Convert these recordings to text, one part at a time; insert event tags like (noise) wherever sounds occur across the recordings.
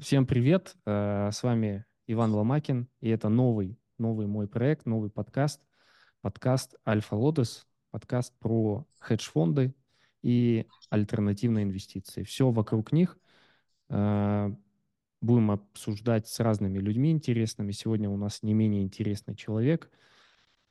Всем привет! Э, с вами Иван Ломакин, и это новый, новый мой проект, новый подкаст, подкаст Альфа Лотос, подкаст про хедж-фонды и альтернативные инвестиции. Все вокруг них. Э, будем обсуждать с разными людьми интересными. Сегодня у нас не менее интересный человек.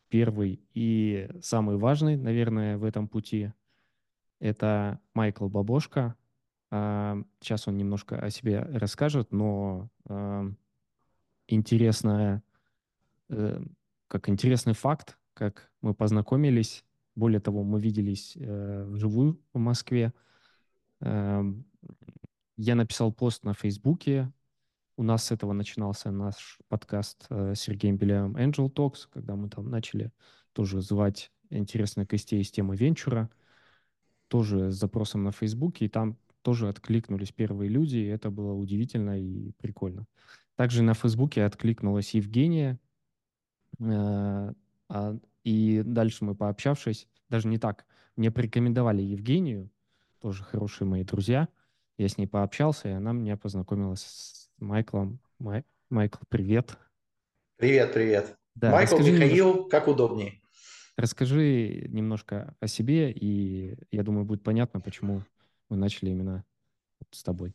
Первый и самый важный, наверное, в этом пути – это Майкл Бабошка – Сейчас он немножко о себе расскажет, но интересная, э, как интересный факт, как мы познакомились. Более того, мы виделись э, вживую в Москве. Я написал пост на Фейсбуке. У нас с этого начинался наш подкаст э, с Сергеем Беляевым Angel Talks, когда мы там начали тоже звать интересных гостей из темы венчура, тоже с запросом на Фейсбуке, и там тоже откликнулись первые люди, и это было удивительно и прикольно. Также на Фейсбуке откликнулась Евгения, э, а, и дальше мы пообщавшись, даже не так, мне порекомендовали Евгению, тоже хорошие мои друзья, я с ней пообщался, и она меня познакомила с Майклом. Май... Майкл, привет. Привет, привет. Да, Майкл, Михаил, немножко... как удобнее. Расскажи немножко о себе, и я думаю, будет понятно, почему мы начали именно с тобой?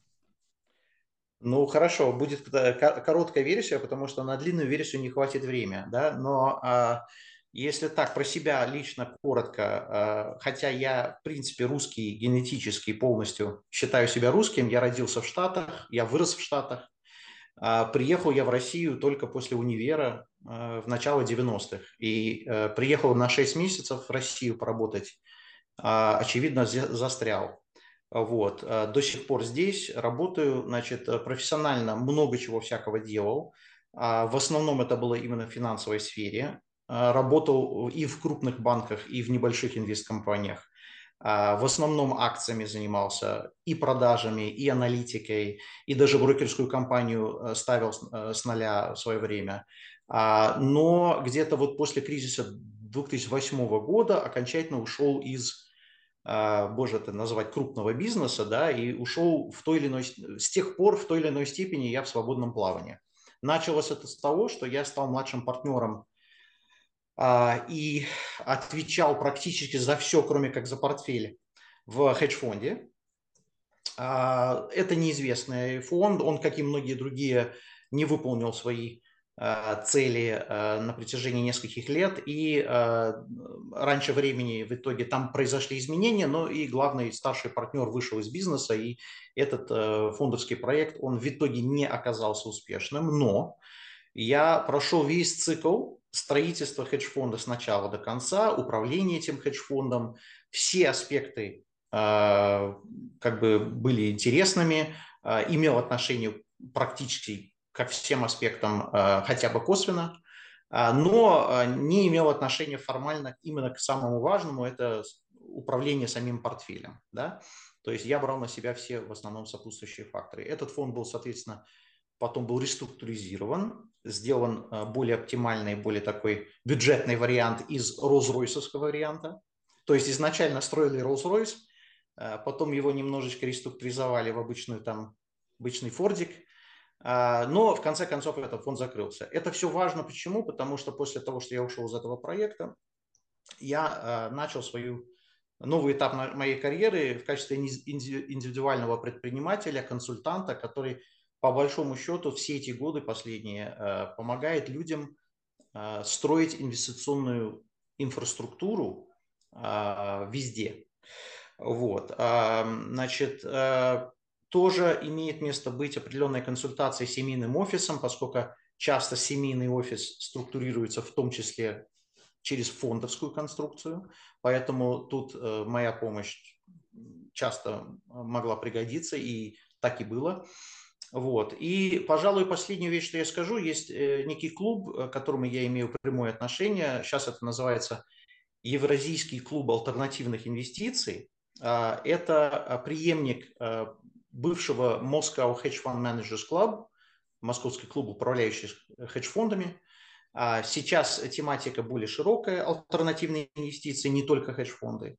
Ну, хорошо, будет короткая версия, потому что на длинную версию не хватит времени, да, но а, если так, про себя лично коротко, а, хотя я, в принципе, русский генетически полностью считаю себя русским, я родился в Штатах, я вырос в Штатах, а, приехал я в Россию только после универа а, в начало 90-х, и а, приехал на 6 месяцев в Россию поработать, а, очевидно, застрял. Вот. Э, до сих пор здесь работаю, значит, э, профессионально много чего всякого делал. А, в основном это было именно в финансовой сфере. Э, работал и в крупных банках, и в небольших инвесткомпаниях. А, в основном акциями занимался, и продажами, и аналитикой, и даже брокерскую компанию ставил с нуля в свое время. А, но где-то вот после кризиса 2008 года окончательно ушел из боже, это называть крупного бизнеса, да, и ушел в той или иной, с тех пор в той или иной степени я в свободном плавании. Началось это с того, что я стал младшим партнером а, и отвечал практически за все, кроме как за портфель в хедж-фонде. А, это неизвестный фонд, он, как и многие другие, не выполнил свои Э, цели э, на протяжении нескольких лет, и э, раньше времени в итоге там произошли изменения, но и главный старший партнер вышел из бизнеса, и этот фондовский проект, он в итоге не оказался успешным, но я прошел весь цикл строительства хедж-фонда с начала до конца, управление этим хедж-фондом, все аспекты как бы были интересными, имел отношение практически ко всем аспектам э, хотя бы косвенно, а, но э, не имел отношения формально именно к самому важному, это управление самим портфелем. Да? То есть я брал на себя все в основном сопутствующие факторы. Этот фонд был, соответственно, потом был реструктуризирован, сделан э, более оптимальный, более такой бюджетный вариант из Rolls-Royce варианта. То есть изначально строили Rolls-Royce, потом его немножечко реструктуризовали в обычную там, обычный фордик, но в конце концов этот фонд закрылся. Это все важно почему? Потому что после того, что я ушел из этого проекта, я а, начал свою новый этап моей карьеры в качестве индивидуального предпринимателя, консультанта, который по большому счету все эти годы последние а, помогает людям строить инвестиционную инфраструктуру везде. Вот. Значит, тоже имеет место быть определенная консультация с семейным офисом, поскольку часто семейный офис структурируется в том числе через фондовскую конструкцию, поэтому тут э, моя помощь часто могла пригодиться, и так и было. Вот. И, пожалуй, последнюю вещь, что я скажу, есть э, некий клуб, к которому я имею прямое отношение. Сейчас это называется Евразийский клуб альтернативных инвестиций. А, это преемник э, бывшего Moscow Hedge Fund Managers Club, московский клуб управляющих хедж-фондами. А сейчас тематика более широкая, альтернативные инвестиции, не только хедж-фонды.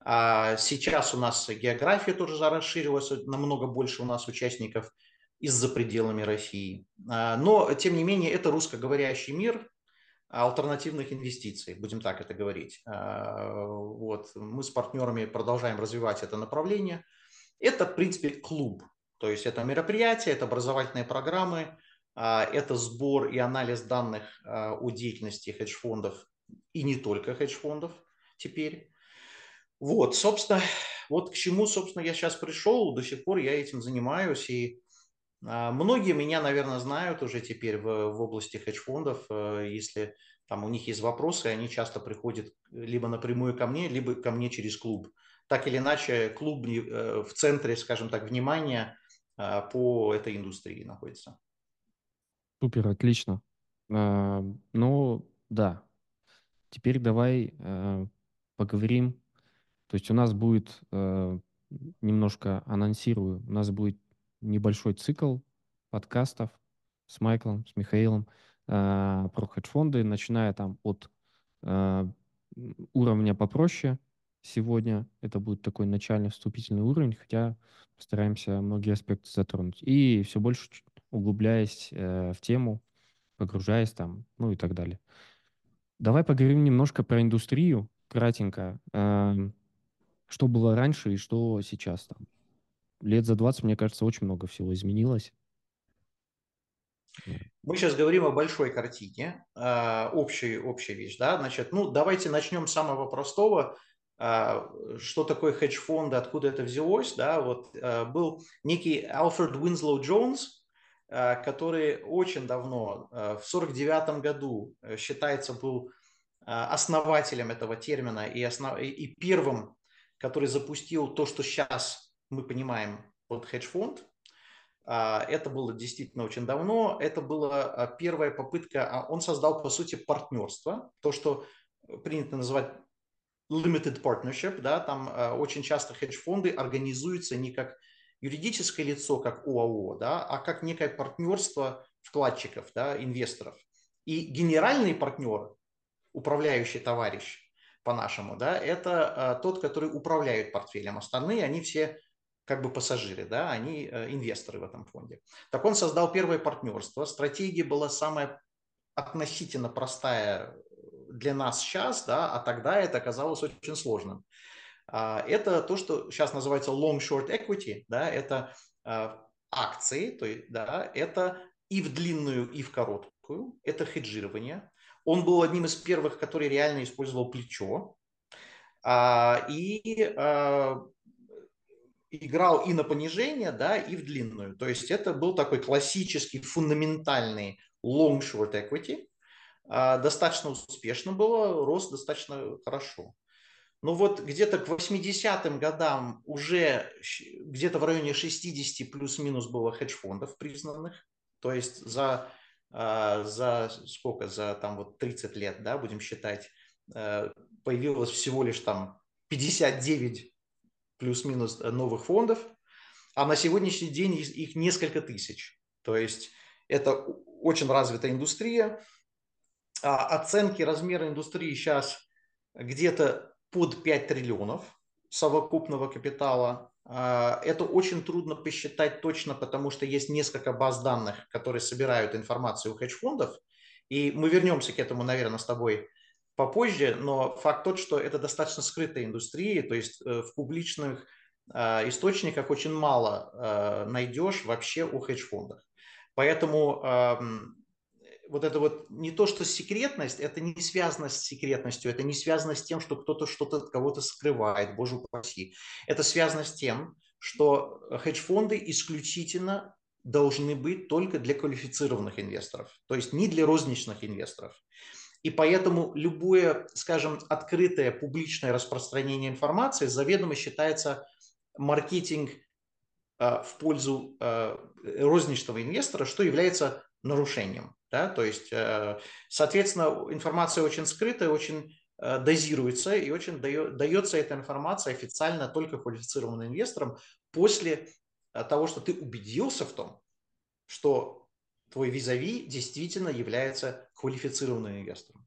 А сейчас у нас география тоже расширилась, намного больше у нас участников и за пределами России. Но, тем не менее, это русскоговорящий мир альтернативных инвестиций, будем так это говорить. Вот. Мы с партнерами продолжаем развивать это направление. Это, в принципе, клуб. То есть это мероприятия, это образовательные программы, это сбор и анализ данных о деятельности хедж-фондов и не только хедж-фондов теперь. Вот, собственно, вот к чему, собственно, я сейчас пришел, до сих пор я этим занимаюсь, и а, многие меня, наверное, знают уже теперь в, в области хедж-фондов, э, если там у них есть вопросы, они часто приходят либо напрямую ко мне, либо ко мне через клуб. Так или иначе, клуб э, в центре, скажем так, внимания а, по этой индустрии находится. Супер, отлично. А, ну, да. Теперь давай э, поговорим то есть у нас будет, э, немножко анонсирую, у нас будет небольшой цикл подкастов с Майклом, с Михаилом э, про хедж-фонды, начиная там от э, уровня попроще. Сегодня это будет такой начальный вступительный уровень, хотя постараемся многие аспекты затронуть. И все больше углубляясь э, в тему, погружаясь там, ну и так далее. Давай поговорим немножко про индустрию, кратенько. Эм, что было раньше и что сейчас там. Лет за 20, мне кажется, очень много всего изменилось. Мы сейчас говорим о большой картине, э, общая, общая вещь, да, значит, ну, давайте начнем с самого простого, э, что такое хедж-фонды, откуда это взялось, да, вот э, был некий Алфред Уинслоу Джонс, который очень давно, в 49 году, считается, был основателем этого термина и, основ... и первым который запустил то, что сейчас мы понимаем под хедж-фонд. А, это было действительно очень давно. Это была а, первая попытка. А, он создал, по сути, партнерство. То, что принято называть limited partnership. Да, там очень часто хедж-фонды организуются не как юридическое лицо, как ОАО, да, а как некое партнерство вкладчиков, да, инвесторов. И генеральный партнер, управляющий товарищ, по-нашему, да, это а, тот, который управляет портфелем. Остальные, они все как бы пассажиры, да, они э, инвесторы в этом фонде. Так он создал первое партнерство. Стратегия была самая относительно простая для нас сейчас, да, а тогда это оказалось очень сложным. А, это то, что сейчас называется long short equity, да, это а, акции, то есть, да, это и в длинную, и в короткую, это хеджирование, он был одним из первых, который реально использовал плечо. А, и играл и на понижение, да, и в длинную. То есть это был такой классический, фундаментальный long short equity. А, достаточно успешно было, рос достаточно хорошо. Но вот где-то к 80-м годам уже где-то в районе 60 плюс-минус было хедж-фондов признанных. То есть за а, за сколько, за там вот 30 лет, да, будем считать, э, появилось всего лишь там 59 плюс-минус новых фондов, а на сегодняшний день их несколько тысяч. То есть это очень развитая индустрия. А оценки размера индустрии сейчас где-то под 5 триллионов совокупного капитала. А, это очень трудно посчитать точно, потому что есть несколько баз данных, которые собирают информацию у хедж-фондов. И мы вернемся к этому, наверное, с тобой попозже, но факт тот, что это достаточно скрытая индустрия, то есть э, в публичных а, источниках очень мало а, найдешь вообще о хедж-фондах. Поэтому вот это вот не то, что секретность, это не связано с секретностью, это не связано с тем, что кто-то что-то от кого-то скрывает, боже упаси. Это связано с тем, что хедж-фонды исключительно должны быть только для квалифицированных инвесторов, то есть не для розничных инвесторов. И поэтому любое, скажем, открытое публичное распространение информации заведомо считается маркетинг э, в пользу э, розничного инвестора, что является нарушением. Да? То есть, э, соответственно, информация очень скрытая, очень э, дозируется и очень дается эта информация официально только квалифицированным инвесторам после э, того, что ты убедился в том, что твой визави действительно является квалифицированным инвестором.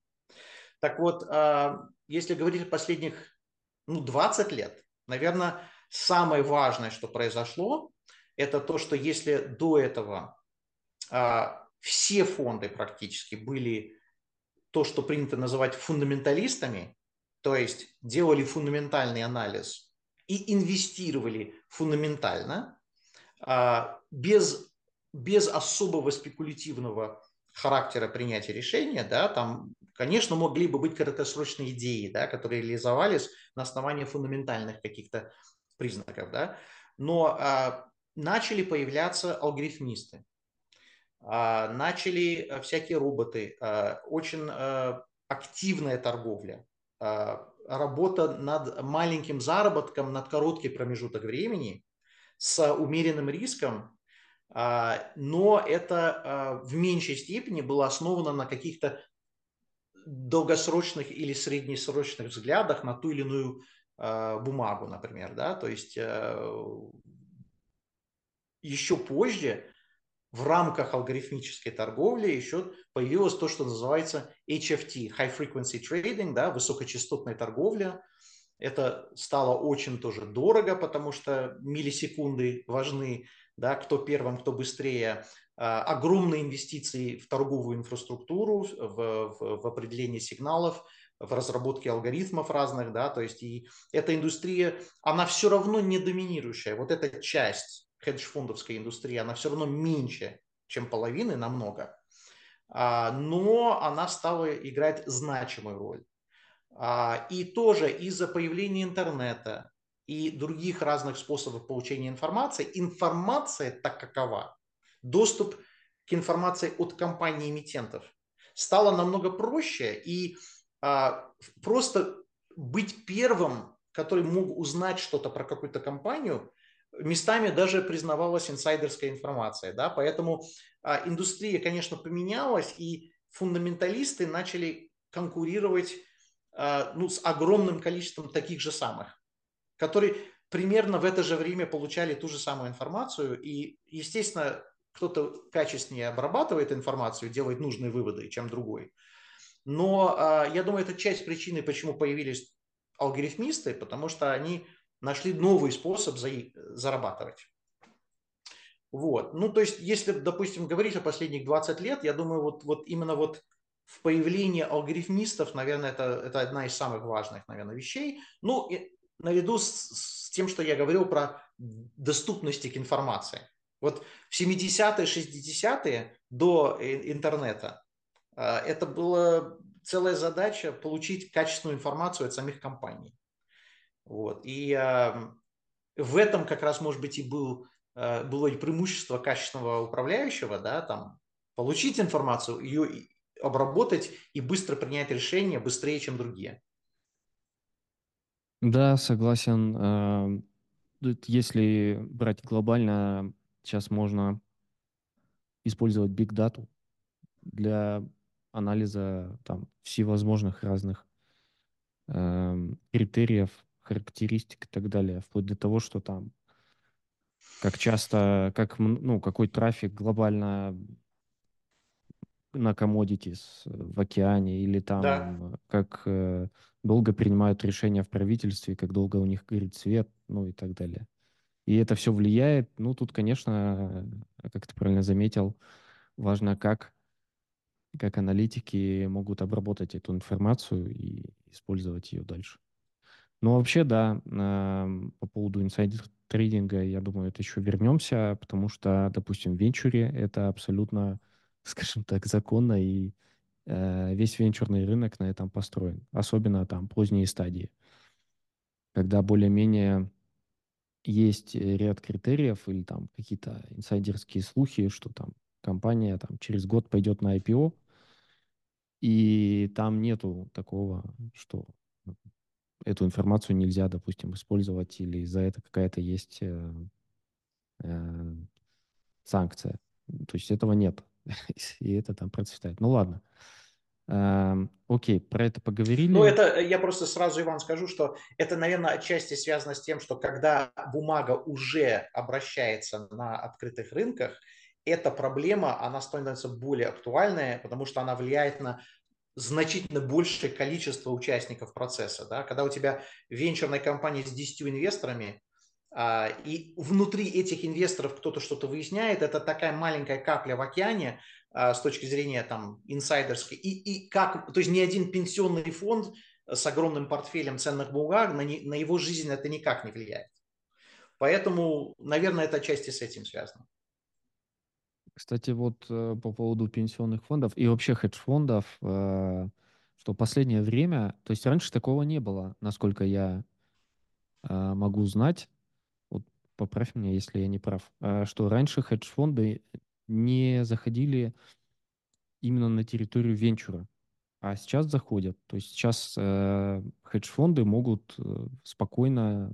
Так вот, если говорить о последних ну, 20 лет, наверное, самое важное, что произошло, это то, что если до этого все фонды практически были то, что принято называть фундаменталистами, то есть делали фундаментальный анализ и инвестировали фундаментально, а, без, без особого спекулятивного характера принятия решения, да, там, конечно, могли бы быть краткосрочные идеи, да, которые реализовались на основании фундаментальных каких-то признаков, да, но а, начали появляться алгоритмисты, начали а, всякие роботы, а, очень а, активная торговля, а, работа над маленьким заработком, над короткий промежуток времени с умеренным риском, а, но это а, в меньшей степени было основано на каких-то долгосрочных или среднесрочных взглядах на ту или иную а, бумагу, например, да, то есть еще позже в рамках алгоритмической торговли еще появилось то, что называется HFT, High Frequency Trading, да, высокочастотная торговля. Это стало очень тоже дорого, потому что миллисекунды важны да, кто первым, кто быстрее, а, огромные инвестиции в торговую инфраструктуру, в, в, в определение сигналов, в разработке алгоритмов разных, да, то есть и эта индустрия, она все равно не доминирующая. Вот эта часть хедж-фондовской индустрии, она все равно меньше, чем половины, намного, а, но она стала играть значимую роль. А, и тоже из-за появления интернета, и других разных способов получения информации, информация так какова, доступ к информации от компаний-эмитентов стало намного проще, и а, просто быть первым, который мог узнать что-то про какую-то компанию, местами даже признавалась инсайдерская информация. Да? Поэтому а, индустрия, конечно, поменялась, и фундаменталисты начали конкурировать а, ну, с огромным количеством таких же самых которые примерно в это же время получали ту же самую информацию. И, естественно, кто-то качественнее обрабатывает информацию, делает нужные выводы, чем другой. Но э, я думаю, это часть причины, почему появились алгоритмисты, потому что они нашли новый способ за, зарабатывать. Вот. Ну, то есть, если, допустим, говорить о последних 20 лет, я думаю, вот, вот именно вот в появлении алгоритмистов, наверное, это, это одна из самых важных, наверное, вещей. Ну, и наряду с, с тем, что я говорил про доступности к информации. Вот в 70-е, 60-е до интернета а, это была целая задача получить качественную информацию от самих компаний. Вот. И в этом как раз, может быть, и был, а, было и преимущество качественного управляющего, да, там, получить информацию, ее обработать и быстро принять решение, быстрее, чем другие. Да, согласен. Э, если брать глобально, сейчас можно использовать Big Data для анализа там, всевозможных разных э, критериев, характеристик и так далее, вплоть до того, что там как часто, как, ну, какой трафик глобально на commodities в океане, или там да. как э, долго принимают решения в правительстве, как долго у них горит свет, ну и так далее. И это все влияет. Ну, тут, конечно, как ты правильно заметил, важно, как, как аналитики могут обработать эту информацию и использовать ее дальше. Ну, вообще, да, по поводу инсайдер трейдинга, я думаю, это еще вернемся, потому что, допустим, в венчуре это абсолютно (laughs) скажем так, законно, и э, весь венчурный рынок на этом построен, особенно там поздние стадии, когда более-менее есть ряд критериев или там какие-то инсайдерские слухи, что там компания там через год пойдет на IPO, и там нету такого, что эту информацию нельзя, допустим, использовать или за это какая-то есть э, э, санкция. То есть этого нет. (laughs) и это там процветает. Ну ладно. Эм, окей, про это поговорили. Ну, это э, я просто сразу, Иван, скажу, что это, наверное, отчасти связано с тем, что когда бумага уже обращается на открытых рынках, эта проблема, она становится более актуальной, потому что она влияет на значительно большее количество участников процесса. Да? Когда у тебя венчурная компания с 10 инвесторами, а, и внутри этих инвесторов кто-то что-то выясняет, это такая маленькая капля в океане а, с точки зрения там инсайдерской, и, и как, то есть ни один пенсионный фонд с огромным портфелем ценных бумаг, на, не, на его жизнь это никак не влияет. Поэтому, наверное, это отчасти с этим связано. Кстати, вот э, по поводу пенсионных фондов и вообще хедж-фондов, э, что последнее время, то есть раньше такого не было, насколько я э, могу знать, вот поправь меня, если я не прав, что раньше хедж-фонды не заходили именно на территорию венчура, а сейчас заходят. То есть сейчас хедж-фонды могут спокойно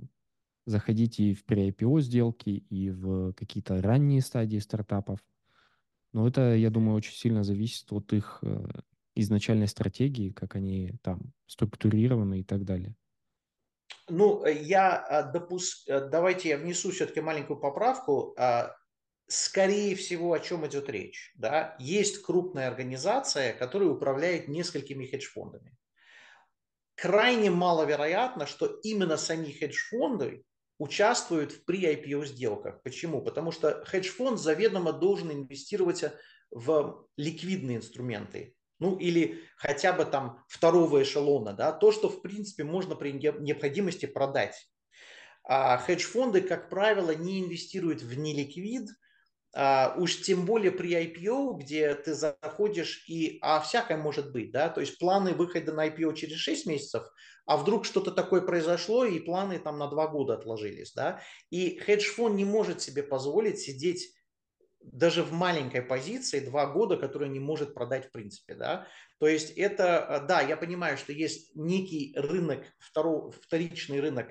заходить и в pre-IPO сделки, и в какие-то ранние стадии стартапов. Но это, я думаю, очень сильно зависит от их э, изначальной стратегии, как они там структурированы и так далее. Ну, э, я э, допуск... давайте я внесу все-таки маленькую поправку. А, скорее всего, о чем идет речь. Да? Есть крупная организация, которая управляет несколькими хедж-фондами. Крайне маловероятно, что именно сами хедж-фонды участвуют в pre-IPO сделках. Почему? Потому что хедж-фонд заведомо должен инвестировать в ликвидные инструменты. Ну или хотя бы там второго эшелона, да, то, что в принципе можно при необходимости продать. А хедж-фонды, как правило, не инвестируют в неликвид, уж тем более при IPO, где ты заходишь и, а всякое может быть, да, то есть планы выхода на IPO через 6 месяцев, а вдруг что-то такое произошло, и планы там на 2 года отложились, да, и хедж-фонд не может себе позволить сидеть даже в маленькой позиции два года, которую не может продать в принципе, да. То есть это, да, я понимаю, что есть некий рынок, второй, вторичный рынок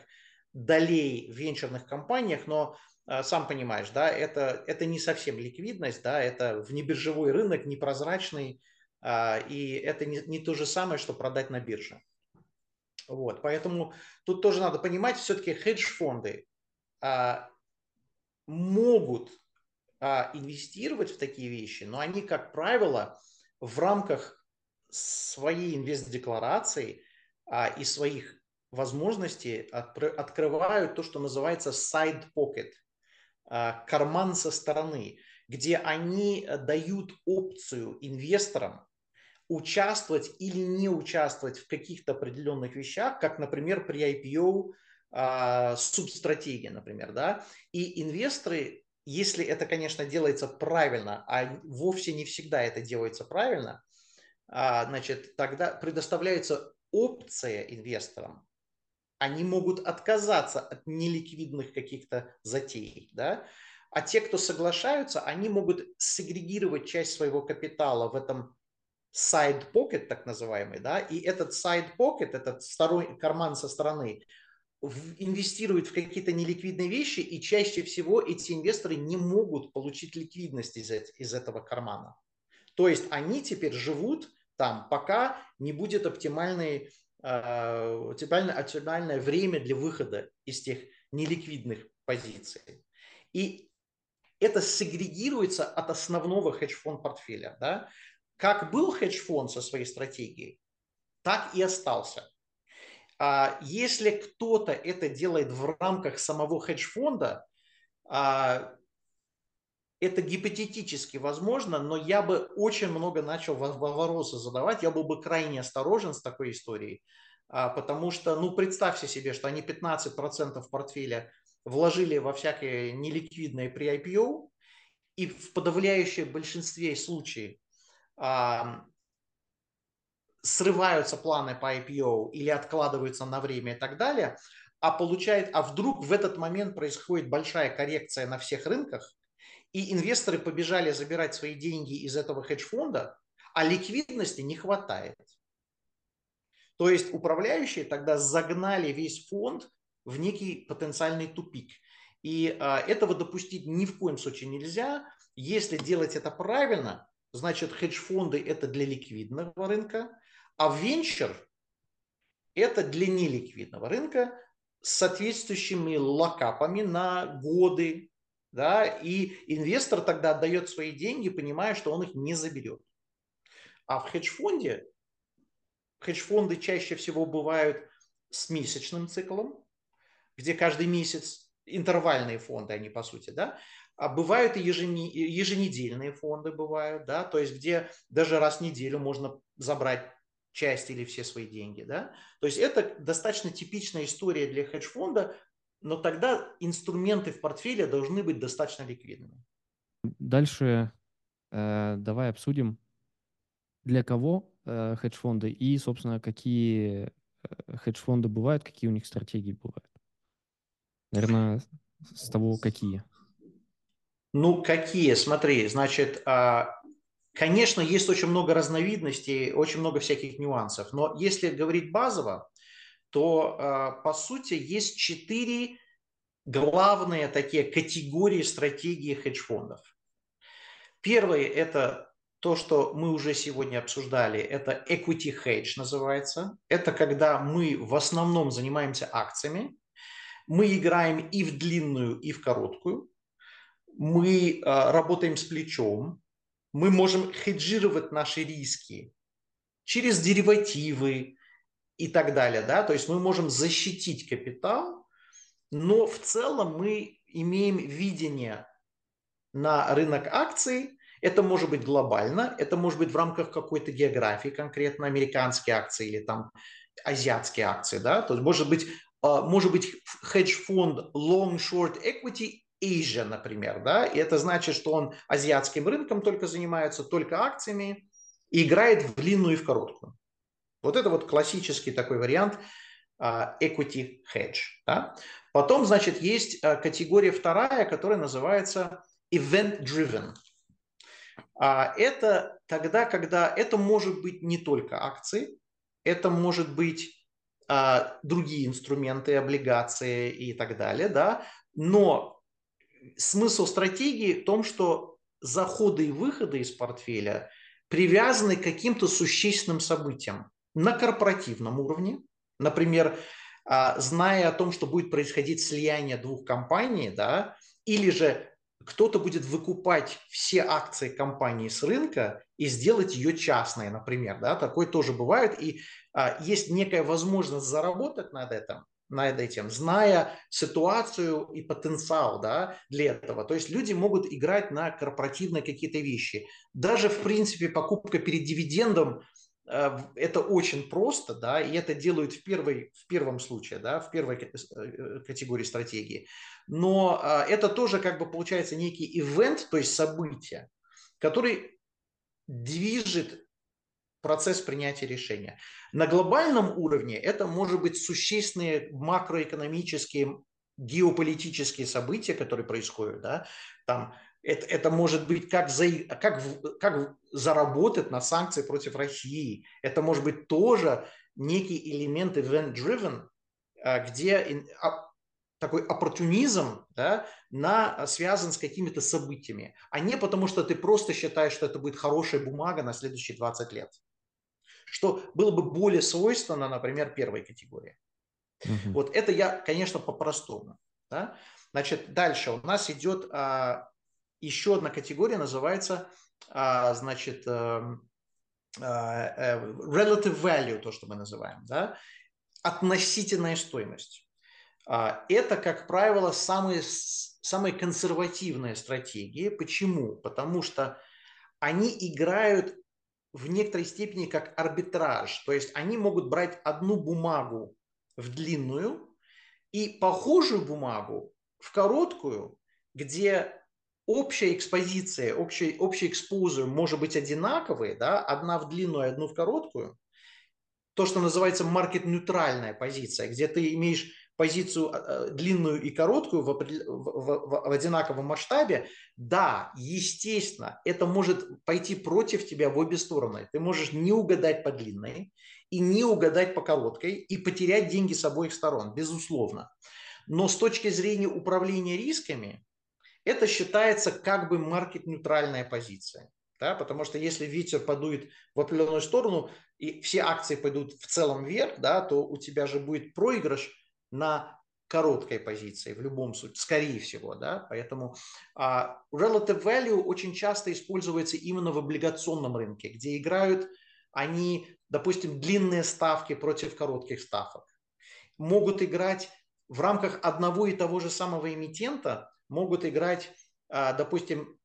долей в венчурных компаниях, но а, сам понимаешь, да, это, это не совсем ликвидность, да, это внебиржевой рынок, непрозрачный, а, и это не, не то же самое, что продать на бирже. Вот, поэтому тут тоже надо понимать, все-таки хедж-фонды а, могут инвестировать в такие вещи, но они, как правило, в рамках своей инвест-декларации и своих возможностей открывают то, что называется side pocket – а, карман со стороны, где они э, дают опцию инвесторам участвовать или не участвовать в каких-то определенных вещах, как, например, при IPO а, субстратегии, например, да, и инвесторы, если это, конечно, делается правильно, а вовсе не всегда это делается правильно, а, значит, тогда предоставляется опция инвесторам они могут отказаться от неликвидных каких-то затей, да, а те, кто соглашаются, они могут сегрегировать часть своего капитала в этом side pocket, так называемый, да, и этот side pocket, этот второй карман со стороны, инвестируют в какие-то неликвидные вещи, и чаще всего эти инвесторы не могут получить ликвидность из, из этого кармана. То есть они теперь живут там, пока не будет оптимальной оптимальное, а, оптимальное время для выхода из тех неликвидных позиций. И это сегрегируется от основного хедж-фонд портфеля. Да? Как был хедж-фонд со своей стратегией, так и остался. А если кто-то это делает в рамках самого хедж-фонда, а, это гипотетически возможно, но я бы очень много начал вопросы задавать, я был бы крайне осторожен с такой историей, а, потому что, ну, представьте себе, что они 15% портфеля вложили во всякие неликвидные при IPO, и в подавляющем большинстве случаев а, срываются планы по IPO или откладываются на время и так далее, а получает, а вдруг в этот момент происходит большая коррекция на всех рынках, и инвесторы побежали забирать свои деньги из этого хедж-фонда, а ликвидности не хватает. То есть управляющие тогда загнали весь фонд в некий потенциальный тупик. И а, этого допустить ни в коем случае нельзя. Если делать это правильно, значит хедж-фонды это для ликвидного рынка, а венчур это для неликвидного рынка с соответствующими локапами на годы, да, и инвестор тогда отдает свои деньги, понимая, что он их не заберет. А в хедж-фонде, хедж-фонды чаще всего бывают с месячным циклом, где каждый месяц интервальные фонды, они по сути, да, а бывают и еженедельные фонды бывают, да, то есть где даже раз в неделю можно забрать часть или все свои деньги, да. То есть это достаточно типичная история для хедж-фонда, но тогда инструменты в портфеле должны быть достаточно ликвидными. Дальше э, давай обсудим, для кого э, хедж-фонды и, собственно, какие э, хедж-фонды бывают, какие у них стратегии бывают. Наверное, с того, какие. Ну, какие? Смотри, значит, а, конечно, есть очень много разновидностей, очень много всяких нюансов, но если говорить базово, то, а, по сути, есть четыре главные такие категории стратегии хедж-фондов. Первый – это то, что мы уже сегодня обсуждали, это equity hedge называется. Это когда мы в основном занимаемся акциями, мы играем и в длинную, и в короткую. Мы э, работаем с плечом. Мы можем хеджировать наши риски через деривативы и так далее. Да? То есть мы можем защитить капитал, но в целом мы имеем видение на рынок акций. Это может быть глобально, это может быть в рамках какой-то географии, конкретно американские акции или там азиатские акции, да, то есть может быть а, может быть хедж-фонд Long Short Equity Asia, например, да, и это значит, что он азиатским рынком только занимается, только акциями, и играет в длинную и в короткую. Вот это вот классический такой вариант uh, equity hedge. Да? Потом, значит, есть uh, категория вторая, которая называется event driven. Uh, это тогда, когда это может быть не только акции, это может быть а, другие инструменты, облигации и так далее, да, но смысл стратегии в том, что заходы и выходы из портфеля привязаны к каким-то существенным событиям на корпоративном уровне, например, а, зная о том, что будет происходить слияние двух компаний, да, или же кто-то будет выкупать все акции компании с рынка и сделать ее частной, например, да, такое тоже бывает, и а, есть некая возможность заработать над этим, над этим, зная ситуацию и потенциал да, для этого. То есть люди могут играть на корпоративные какие-то вещи. Даже, в принципе, покупка перед дивидендом это очень просто, да, и это делают в, первой, в первом случае, да, в первой э, категории стратегии. Но а, это тоже как бы получается некий ивент, то есть событие, который движет процесс принятия решения. На глобальном уровне это может быть существенные макроэкономические, геополитические события, которые происходят. Да? Там, это, это может быть как, за, как, как заработать на санкции против России. Это может быть тоже некий элемент event-driven, а, где а, такой оппортунизм да, на, связан с какими-то событиями, а не потому, что ты просто считаешь, что это будет хорошая бумага на следующие 20 лет что было бы более свойственно, например, первой категории. Угу. Вот это я, конечно, по-простому. Да? Значит, дальше у нас идет а, еще одна категория, называется, а, значит, а, а, relative value, то, что мы называем, да? относительная стоимость. А, это, как правило, самые, самые консервативные стратегии. Почему? Потому что они играют в некоторой степени как арбитраж. То есть они могут брать одну бумагу в длинную и похожую бумагу в короткую, где общая экспозиция, общий, общий экспозиция может быть одинаковые, да, одна в длинную, одну в короткую. То, что называется маркет-нейтральная позиция, где ты имеешь позицию э, э, длинную и короткую в, в, в одинаковом масштабе, да, естественно, это может пойти против тебя в обе стороны. Ты можешь не угадать по длинной и не угадать по короткой и потерять деньги с обоих сторон, безусловно. Но с точки зрения управления рисками, это считается как бы маркет-нейтральная позиция. Да, потому что если ветер подует в определенную сторону и все акции пойдут в целом вверх, да, то у тебя же будет проигрыш на короткой позиции в любом случае, скорее всего, да, поэтому uh, relative value очень часто используется именно в облигационном рынке, где играют они, допустим, длинные ставки против коротких ставок, могут играть в рамках одного и того же самого эмитента могут играть, а, допустим,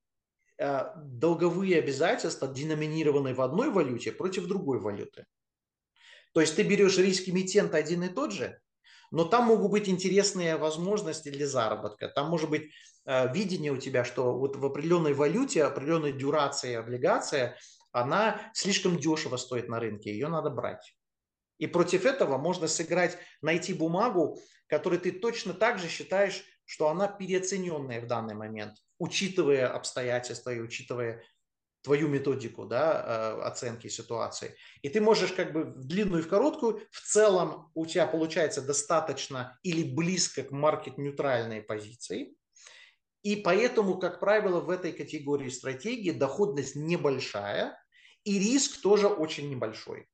а, долговые обязательства, деноминированные в одной валюте, против другой валюты. То есть ты берешь риск эмитента один и тот же, но там могут быть интересные возможности для заработка. Там может быть а, видение у тебя, что вот в определенной валюте, определенной дюрации облигация, она слишком дешево стоит на рынке, ее надо брать. И против этого можно сыграть, найти бумагу, которую ты точно так же считаешь, что она переоцененная в данный момент, учитывая обстоятельства и учитывая твою методику да, э, оценки ситуации. И ты можешь как бы в длинную и в короткую, в целом у тебя получается достаточно или близко к маркет-нейтральной позиции. И поэтому, как правило, в этой категории стратегии доходность небольшая и риск тоже очень небольшой.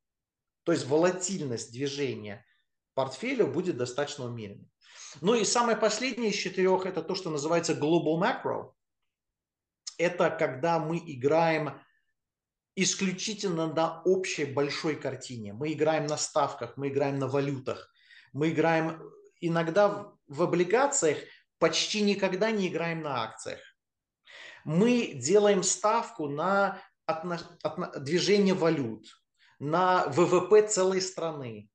То есть волатильность движения портфеля будет достаточно умеренной. Ну и самое последнее из четырех – это то, что называется global macro. Это когда мы играем исключительно на общей большой картине. Мы играем на ставках, мы играем на валютах, мы играем иногда в облигациях, почти никогда не играем на акциях. Мы делаем ставку на движение валют, на ВВП целой страны,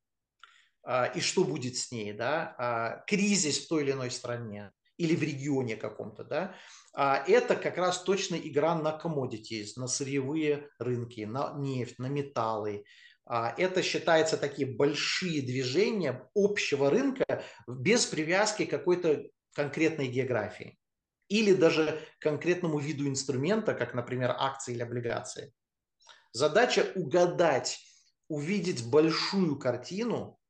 и что будет с ней, да, а, кризис в той или иной стране или в регионе каком-то, да, а, это как раз точно игра на commodities, на сырьевые рынки, на нефть, на металлы. Это считается такие большие движения общего рынка без привязки к какой-то конкретной географии или даже конкретному виду инструмента, как, например, акции или облигации. Задача угадать, увидеть большую картину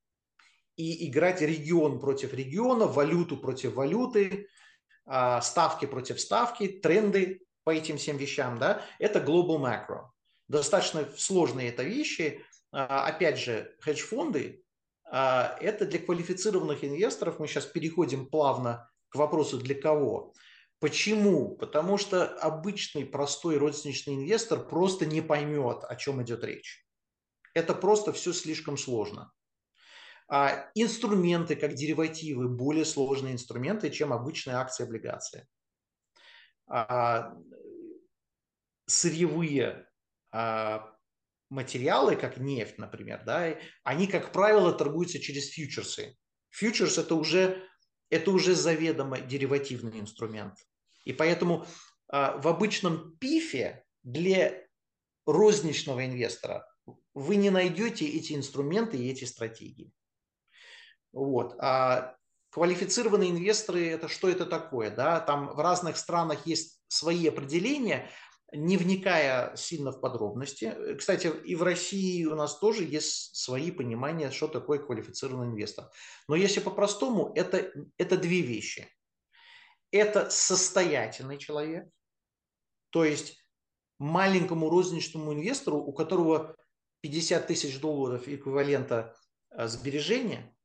и играть регион против региона, валюту против валюты, а, ставки против ставки, тренды по этим всем вещам, да, это global macro. Достаточно сложные это вещи. А, опять же, хедж-фонды а, – это для квалифицированных инвесторов. Мы сейчас переходим плавно к вопросу «для кого?». Почему? Потому что обычный простой розничный инвестор просто не поймет, о чем идет речь. Это просто все слишком сложно. А инструменты, как деривативы, более сложные инструменты, чем обычные акции облигации. А сырьевые а, материалы, как нефть, например, да, они, как правило, торгуются через фьючерсы. Фьючерс это уже, это уже заведомо деривативный инструмент. И поэтому в обычном пифе для розничного инвестора вы не найдете эти инструменты и эти стратегии. Вот. А квалифицированные инвесторы – это что это такое? Да? Там в разных странах есть свои определения, не вникая сильно в подробности. Кстати, и в России у нас тоже есть свои понимания, что такое квалифицированный инвестор. Но если по-простому, это, это две вещи. Это состоятельный человек, то есть маленькому розничному инвестору, у которого 50 тысяч долларов эквивалента а, сбережения,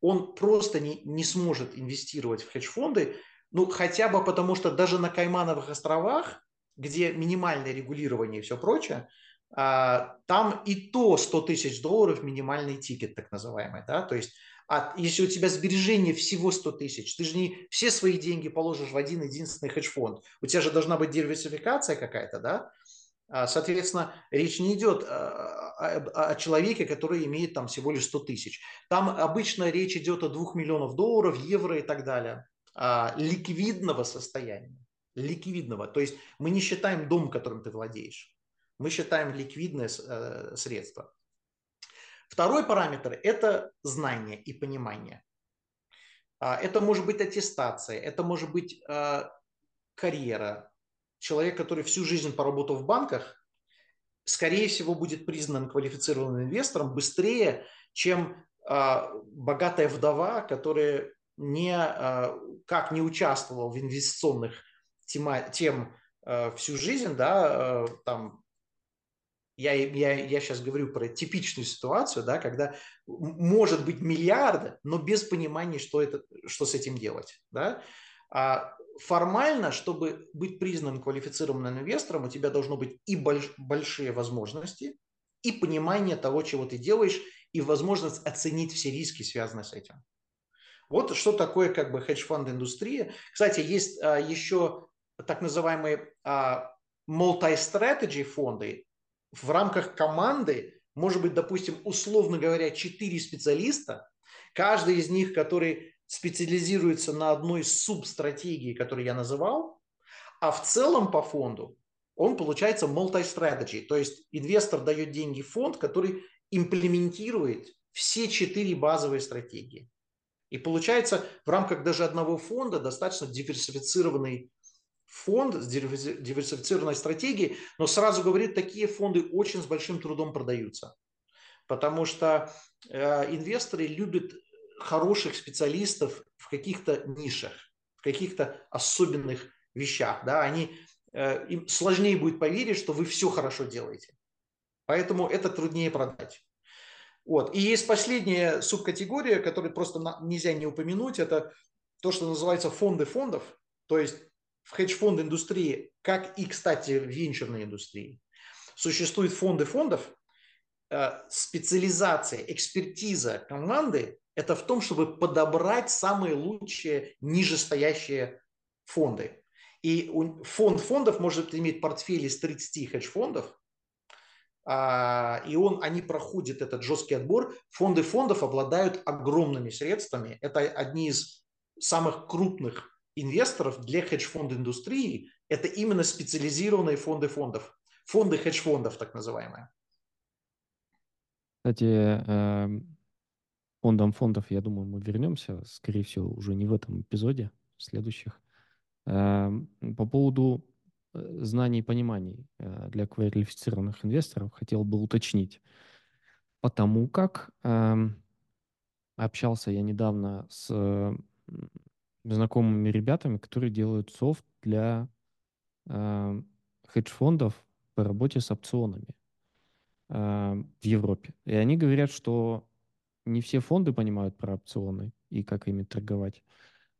он просто не, не сможет инвестировать в хедж-фонды, ну, хотя бы потому, что даже на Каймановых островах, где минимальное регулирование и все прочее, а, там и то 100 тысяч долларов минимальный тикет, так называемый, да, то есть а если у тебя сбережения всего 100 тысяч, ты же не все свои деньги положишь в один единственный хедж-фонд. У тебя же должна быть диверсификация какая-то, да? А, соответственно, речь не идет а, о, человеке, который имеет там всего лишь 100 тысяч. Там обычно речь идет о 2 миллионов долларов, евро и так далее. А, ликвидного состояния. Ликвидного. То есть мы не считаем дом, которым ты владеешь. Мы считаем ликвидное э, средство. Второй параметр – это знание и понимание. Это может быть аттестация, это может быть карьера, человек, который всю жизнь поработал в банках, скорее всего, будет признан квалифицированным инвестором быстрее, чем э, богатая вдова, которая не, э, как не участвовала в инвестиционных тема, тем э, всю жизнь, да, э, там, я, я, я сейчас говорю про типичную ситуацию, да, когда может быть миллиарды, но без понимания, что, это, что с этим делать. Да? А формально, чтобы быть признан квалифицированным инвестором, у тебя должно быть и больш, большие возможности, и понимание того, чего ты делаешь, и возможность оценить все риски, связанные с этим. Вот что такое как бы хедж-фонд индустрия. Кстати, есть а, еще так называемые а, multi-strategy фонды. В рамках команды, может быть, допустим, условно говоря, 4 специалиста, каждый из них, который специализируется на одной субстратегии, которую я называл, а в целом по фонду он получается multi-strategy, то есть инвестор дает деньги в фонд, который имплементирует все четыре базовые стратегии. И получается в рамках даже одного фонда достаточно диверсифицированный фонд с диверсифицированной стратегией, но сразу говорит, такие фонды очень с большим трудом продаются. Потому что э, инвесторы любят хороших специалистов в каких-то нишах, в каких-то особенных вещах. Да? Они, э, им сложнее будет поверить, что вы все хорошо делаете. Поэтому это труднее продать. Вот. И есть последняя субкатегория, которую просто нельзя не упомянуть, это то, что называется фонды фондов, то есть в хедж-фонд индустрии, как и, кстати, в венчурной индустрии, существуют фонды фондов, э, специализация, экспертиза команды – это в том, чтобы подобрать самые лучшие нижестоящие фонды. И фонд фондов может иметь портфель из 30 хедж-фондов, а, и он, они проходят этот жесткий отбор. Фонды фондов обладают огромными средствами. Это одни из самых крупных инвесторов для хедж-фонд индустрии. Это именно специализированные фонды фондов. Фонды хедж-фондов, так называемые. Кстати, эм, фондом фондов, я думаю, мы вернемся, скорее всего, уже не в этом эпизоде, в следующих. Эм, по поводу Э, знаний и пониманий э, для квалифицированных инвесторов хотел бы уточнить. Потому как э, общался я недавно с э, знакомыми ребятами, которые делают софт для э, хедж-фондов по работе с опционами в Европе. И они говорят, что не все фонды понимают про опционы и как ими торговать.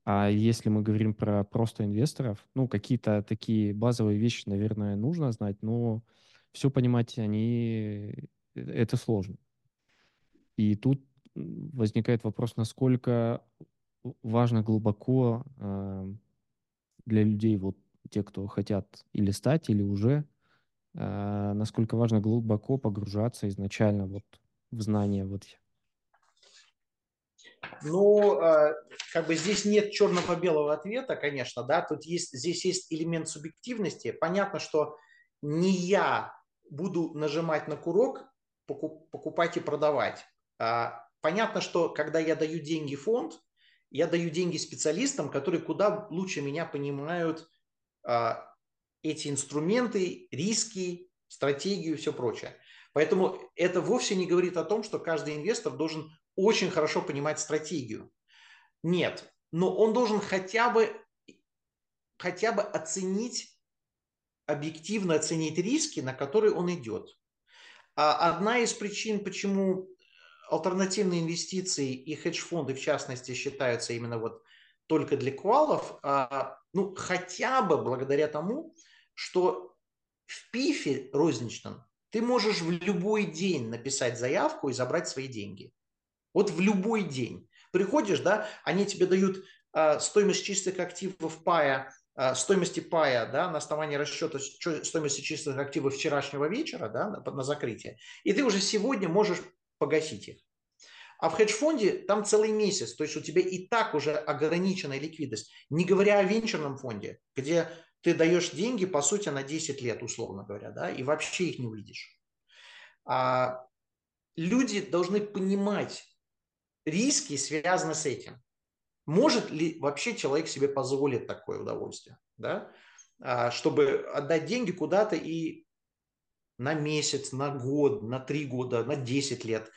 А если мы говорим про просто инвесторов, ну, какие-то такие базовые вещи, наверное, нужно знать, но все понимать они, э, это сложно. И тут возникает вопрос, насколько важно глубоко э, для людей, вот те, кто хотят или стать, или уже, э, насколько важно глубоко погружаться изначально вот в знания вот ну, э, как бы здесь нет черно-белого ответа, конечно, да, тут есть, здесь есть элемент субъективности. Понятно, что не я буду нажимать на курок, покупать и продавать. А, понятно, что когда я даю деньги фонд, я даю деньги специалистам, которые куда лучше меня понимают а, эти инструменты, риски, стратегию и все прочее. Поэтому это вовсе не говорит о том, что каждый инвестор должен очень хорошо понимать стратегию. Нет, но он должен хотя бы, хотя бы оценить, объективно оценить риски, на которые он идет. А одна из причин, почему альтернативные инвестиции и хедж-фонды, в частности, считаются именно вот только для квалов, а, ну, хотя бы благодаря тому, что в ПИФе розничном ты можешь в любой день написать заявку и забрать свои деньги. Вот в любой день. Приходишь, да, они тебе дают э, стоимость чистых активов пая, э, стоимости пая, да, на основании расчета стоимости чистых активов вчерашнего вечера, да, на, на закрытие. И ты уже сегодня можешь погасить их. А в хедж-фонде там целый месяц, то есть у тебя и так уже ограниченная ликвидность. Не говоря о венчурном фонде, где ты даешь деньги, по сути, на 10 лет, условно говоря, да, и вообще их не увидишь. А люди должны понимать, риски связаны с этим. Может ли вообще человек себе позволить такое удовольствие, да? А, чтобы отдать деньги куда-то и на месяц, на год, на три года, на 10 лет,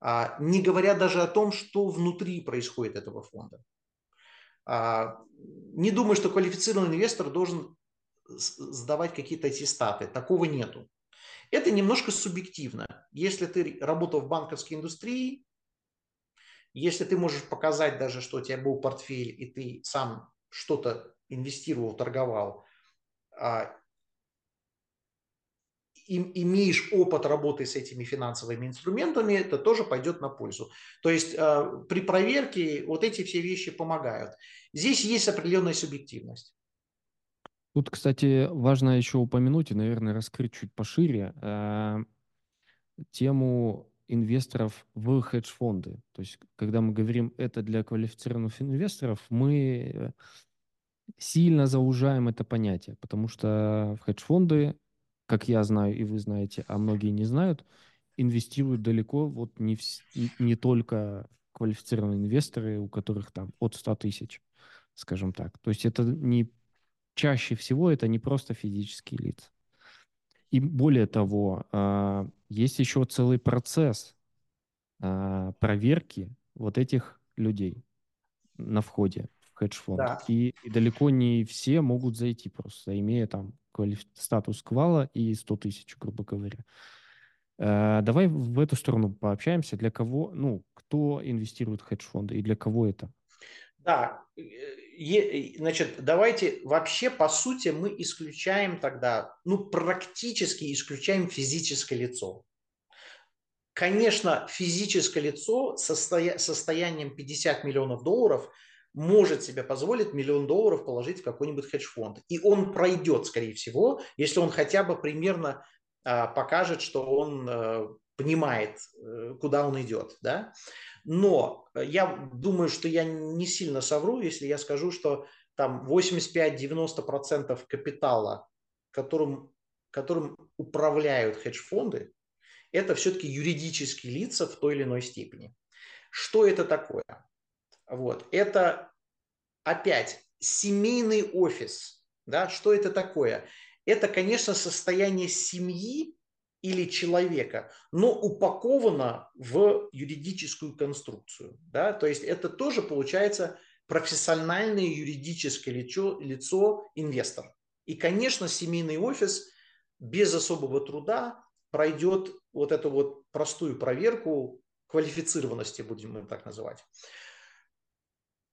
а, не говоря даже о том, что внутри происходит этого фонда. А, не думаю, что квалифицированный инвестор должен сдавать какие-то аттестаты. Такого нету. Это немножко субъективно. Если ты работал в банковской индустрии, если ты можешь показать даже, что у тебя был портфель, и ты сам что-то инвестировал, торговал, а, имеешь опыт работы с этими финансовыми инструментами, это тоже пойдет на пользу. То есть э, при проверке вот эти все вещи помогают. Здесь есть определенная субъективность. Тут, кстати, важно еще упомянуть и, наверное, раскрыть чуть пошире э, тему инвесторов в хедж-фонды. То есть, когда мы говорим это для квалифицированных инвесторов, мы сильно заужаем это понятие, потому что в хедж-фонды, как я знаю и вы знаете, а многие не знают, инвестируют далеко вот не, в, не только квалифицированные инвесторы, у которых там от 100 тысяч, скажем так. То есть это не чаще всего это не просто физические лица. И более того, а, есть еще целый процесс а, проверки вот этих людей на входе в хедж-фонд. Да. И, и далеко не все могут зайти просто, имея там квалиф... статус квала и 100 тысяч, грубо говоря. Uh, давай в эту сторону пообщаемся. Для кого, ну, кто инвестирует в хедж-фонды и для кого это? Да, значит, давайте вообще, по сути, мы исключаем тогда, ну, практически исключаем физическое лицо. Конечно, физическое лицо со состоянием 50 миллионов долларов может себе позволить миллион долларов положить в какой-нибудь хедж-фонд. И он пройдет, скорее всего, если он хотя бы примерно а, покажет, что он а, понимает, э, куда он идет. Да? Но я думаю, что я не сильно совру, если я скажу, что там 85-90% капитала, которым, которым управляют хедж-фонды, это все-таки юридические лица в той или иной степени. Что это такое? Вот. Это опять семейный офис. Да? Что это такое? Это, конечно, состояние семьи, или человека, но упаковано в юридическую конструкцию. Да? То есть это тоже получается профессиональное юридическое лицо, лицо инвестор. И, конечно, семейный офис без особого труда пройдет вот эту вот простую проверку квалифицированности, будем мы так называть.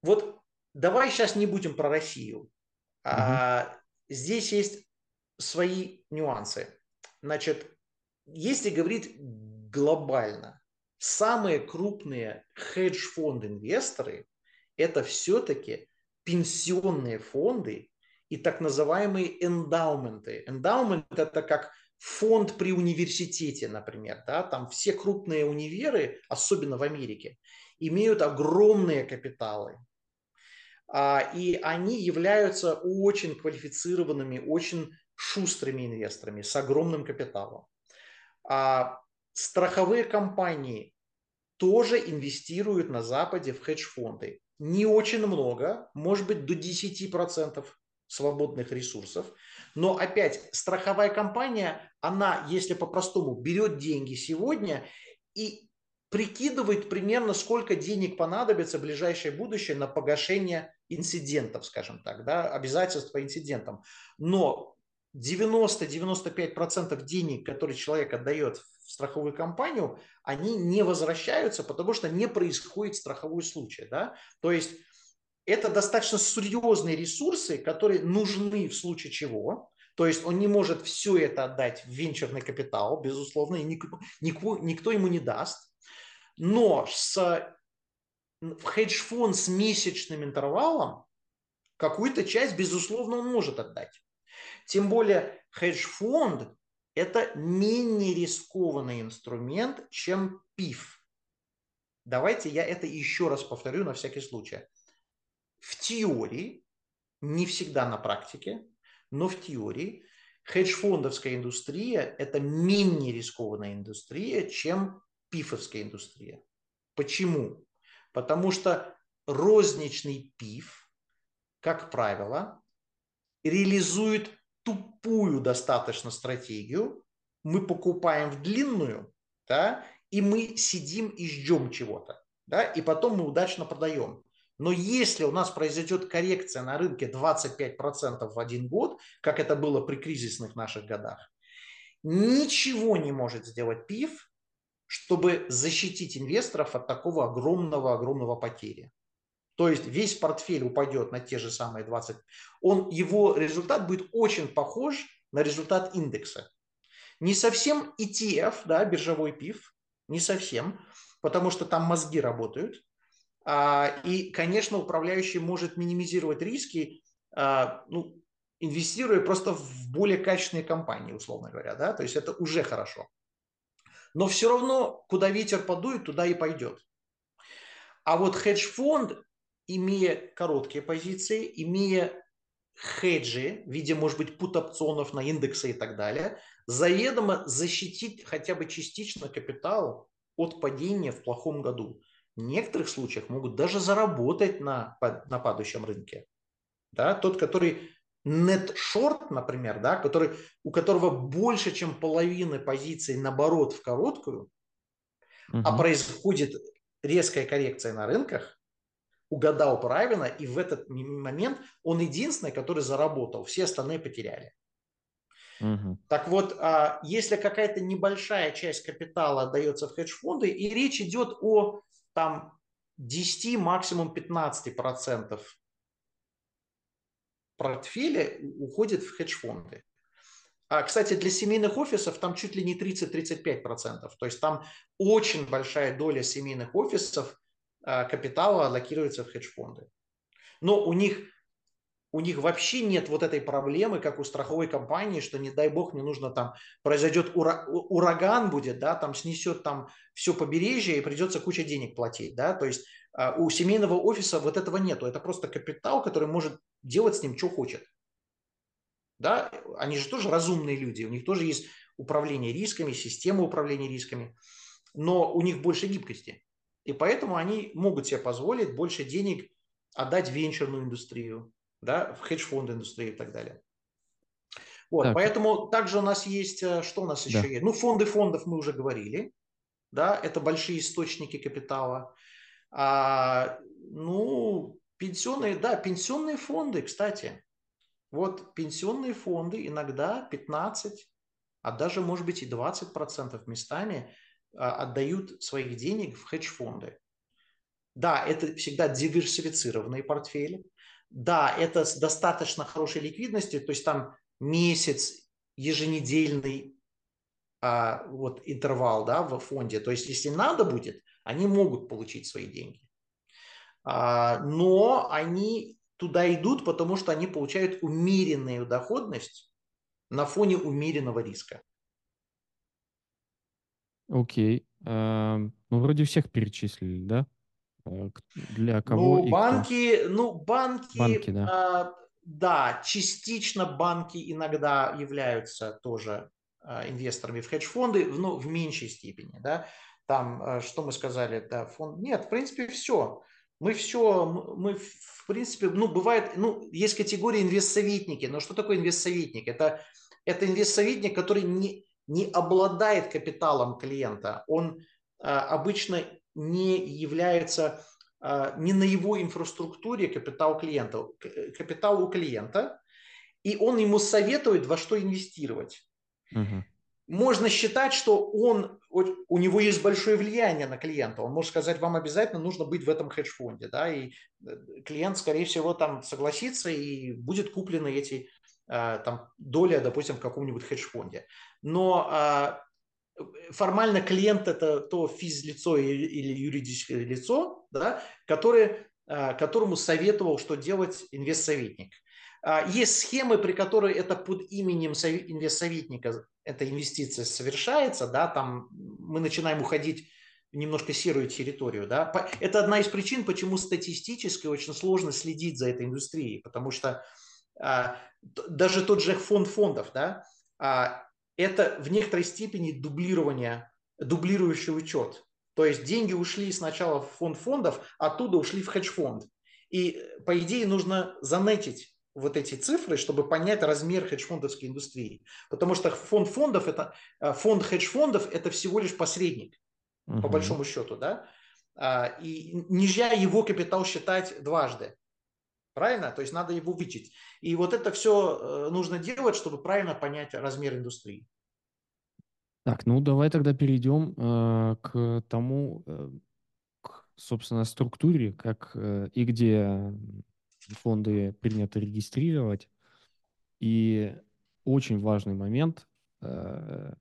Вот давай сейчас не будем про Россию. Угу. А, здесь есть свои нюансы. Значит, если говорить глобально, самые крупные хедж-фонд-инвесторы – это все-таки пенсионные фонды и так называемые эндаументы. Эндаумент – это как фонд при университете, например. Да? Там все крупные универы, особенно в Америке, имеют огромные капиталы. А, и они являются очень квалифицированными, очень шустрыми инвесторами с огромным капиталом. А страховые компании тоже инвестируют на Западе в хедж-фонды. Не очень много, может быть до 10% свободных ресурсов. Но опять, страховая компания, она, если по-простому, берет деньги сегодня и прикидывает примерно, сколько денег понадобится в ближайшее будущее на погашение инцидентов, скажем так, да, обязательств по инцидентам. Но 90-95% денег, которые человек отдает в страховую компанию, они не возвращаются, потому что не происходит страховой случай. Да? То есть это достаточно серьезные ресурсы, которые нужны в случае чего. То есть он не может все это отдать в венчурный капитал, безусловно, и никто, никто, никто ему не даст. Но с, в хедж-фонд с месячным интервалом какую-то часть, безусловно, он может отдать. Тем более хедж-фонд – это менее рискованный инструмент, чем ПИФ. Давайте я это еще раз повторю на всякий случай. В теории, не всегда на практике, но в теории хедж-фондовская индустрия – это менее рискованная индустрия, чем пифовская индустрия. Почему? Потому что розничный пиф, как правило, реализует тупую достаточно стратегию, мы покупаем в длинную, да, и мы сидим и ждем чего-то, да, и потом мы удачно продаем. Но если у нас произойдет коррекция на рынке 25% в один год, как это было при кризисных наших годах, ничего не может сделать ПИФ, чтобы защитить инвесторов от такого огромного-огромного потери. То есть весь портфель упадет на те же самые 20. Он, его результат будет очень похож на результат индекса. Не совсем ETF, да, биржевой пив, не совсем, потому что там мозги работают. А, и, конечно, управляющий может минимизировать риски, а, ну, инвестируя просто в более качественные компании, условно говоря, да, то есть это уже хорошо. Но все равно, куда ветер подует, туда и пойдет. А вот хедж-фонд, имея короткие позиции, имея хеджи в виде, может быть, пут-опционов на индексы и так далее, заведомо защитить хотя бы частично капитал от падения в плохом году. В некоторых случаях могут даже заработать на, на падающем рынке. Да? Тот, который net short, например, да, который, у которого больше, чем половины позиций наоборот в короткую, угу. а происходит резкая коррекция на рынках, угадал правильно, и в этот момент он единственный, который заработал, все остальные потеряли. Угу. Так вот, а, если какая-то небольшая часть капитала отдается в хедж-фонды, и речь идет о там 10, максимум 15 процентов портфеля уходит в хедж-фонды. А, кстати, для семейных офисов там чуть ли не 30-35%. То есть там очень большая доля семейных офисов капитала аллокируется в хедж-фонды. Но у них, у них вообще нет вот этой проблемы, как у страховой компании, что не дай бог не нужно там, произойдет ура, ураган будет, да, там снесет там все побережье и придется куча денег платить, да, то есть а, у семейного офиса вот этого нету, это просто капитал, который может делать с ним, что хочет. Да, они же тоже разумные люди, у них тоже есть управление рисками, система управления рисками, но у них больше гибкости. И поэтому они могут себе позволить больше денег отдать в венчурную индустрию, да, в хедж-фонд индустрию и так далее. Вот, так. поэтому также у нас есть, э, что у нас еще да. есть? Ну, фонды фондов мы уже говорили, да, это большие источники капитала. А, ну, пенсионные, да, пенсионные фонды, кстати. Вот пенсионные фонды иногда 15, а даже, может быть, и 20% местами отдают своих денег в хедж-фонды. Да, это всегда диверсифицированные портфели. Да, это с достаточно хорошей ликвидностью, то есть там месяц, еженедельный а, вот интервал да, в фонде. То есть если надо будет, они могут получить свои деньги. А, но они туда идут, потому что они получают умеренную доходность на фоне умеренного риска. Окей. А, ну, вроде всех перечислили, да? А, для кого ну, банки, кто? ну, банки, банки да. А, да, частично банки иногда являются тоже а, инвесторами в хедж-фонды, но в меньшей степени, да. Там, а, что мы сказали, да, фонд, нет, в принципе, все. Мы все, мы в принципе, ну, бывает, ну, есть категория инвестсоветники, но что такое инвестсоветник? Это, это инвестсоветник, который не, не обладает капиталом клиента, он а, обычно не является, а, не на его инфраструктуре капитал клиента, капитал у клиента, и он ему советует, во что инвестировать. Угу. Можно считать, что он, у него есть большое влияние на клиента. Он может сказать, вам обязательно нужно быть в этом хедж-фонде. Да? И э, клиент, скорее всего, там согласится и будет куплены эти там, доля, допустим, в каком-нибудь хедж-фонде. Но а, формально клиент это то физлицо или юридическое лицо, да, которое, а, которому советовал, что делать инвестсоветник. Есть схемы, при которой это под именем инвестсоветника эта инвестиция совершается, да, там мы начинаем уходить в немножко серую территорию, да. Это одна из причин, почему статистически очень сложно следить за этой индустрией, потому что а, даже тот же фонд фондов, да, а, это в некоторой степени дублирование, дублирующий учет. То есть деньги ушли сначала в фонд фондов, оттуда ушли в хедж-фонд. И по идее нужно занетить вот эти цифры, чтобы понять размер хедж-фондовской индустрии. Потому что фонд фондов это а, фонд хедж-фондов это всего лишь посредник, угу. по большому счету, да. И нельзя его капитал считать дважды. Правильно? То есть надо его вычесть. И вот это все э, нужно делать, чтобы правильно понять размер индустрии. Так, ну давай тогда перейдем э, к тому, э, к, собственно, структуре, как э, и где фонды принято регистрировать. И очень важный момент, э,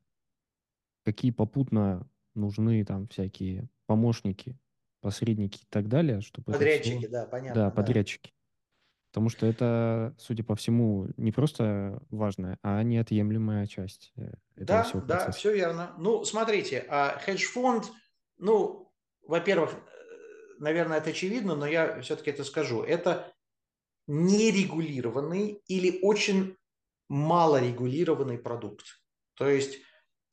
какие попутно нужны там всякие помощники, посредники и так далее, чтобы Подрядчики, все... да, понятно, Да, да. подрядчики. Потому что это, судя по всему, не просто важная, а неотъемлемая часть э, этого Да, всего да, процесса. все верно. Ну, смотрите, а хедж-фонд, ну, во-первых, наверное, это очевидно, но я все-таки это скажу. Это нерегулированный или очень малорегулированный продукт. То есть,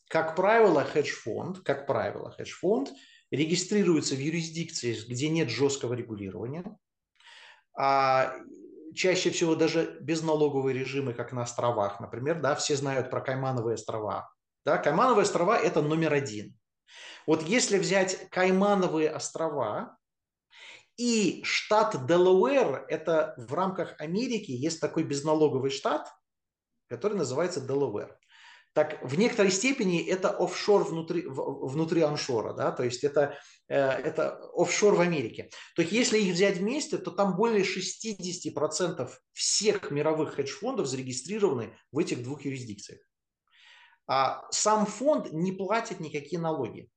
как правило, хедж-фонд, как правило, хедж-фонд регистрируется в юрисдикции, где нет жесткого регулирования, а чаще всего даже безналоговые режимы, как на островах, например, да, все знают про Каймановые острова. Да, Каймановые острова – это номер один. Вот если взять Каймановые острова и штат Делауэр, это в рамках Америки есть такой безналоговый штат, который называется Делауэр. Так в некоторой степени это офшор внутри, внутри аншора, да, то есть это, э, это офшор в Америке. То есть если их взять вместе, то там более 60% всех мировых хедж-фондов зарегистрированы в этих двух юрисдикциях. А сам фонд не платит никакие налоги.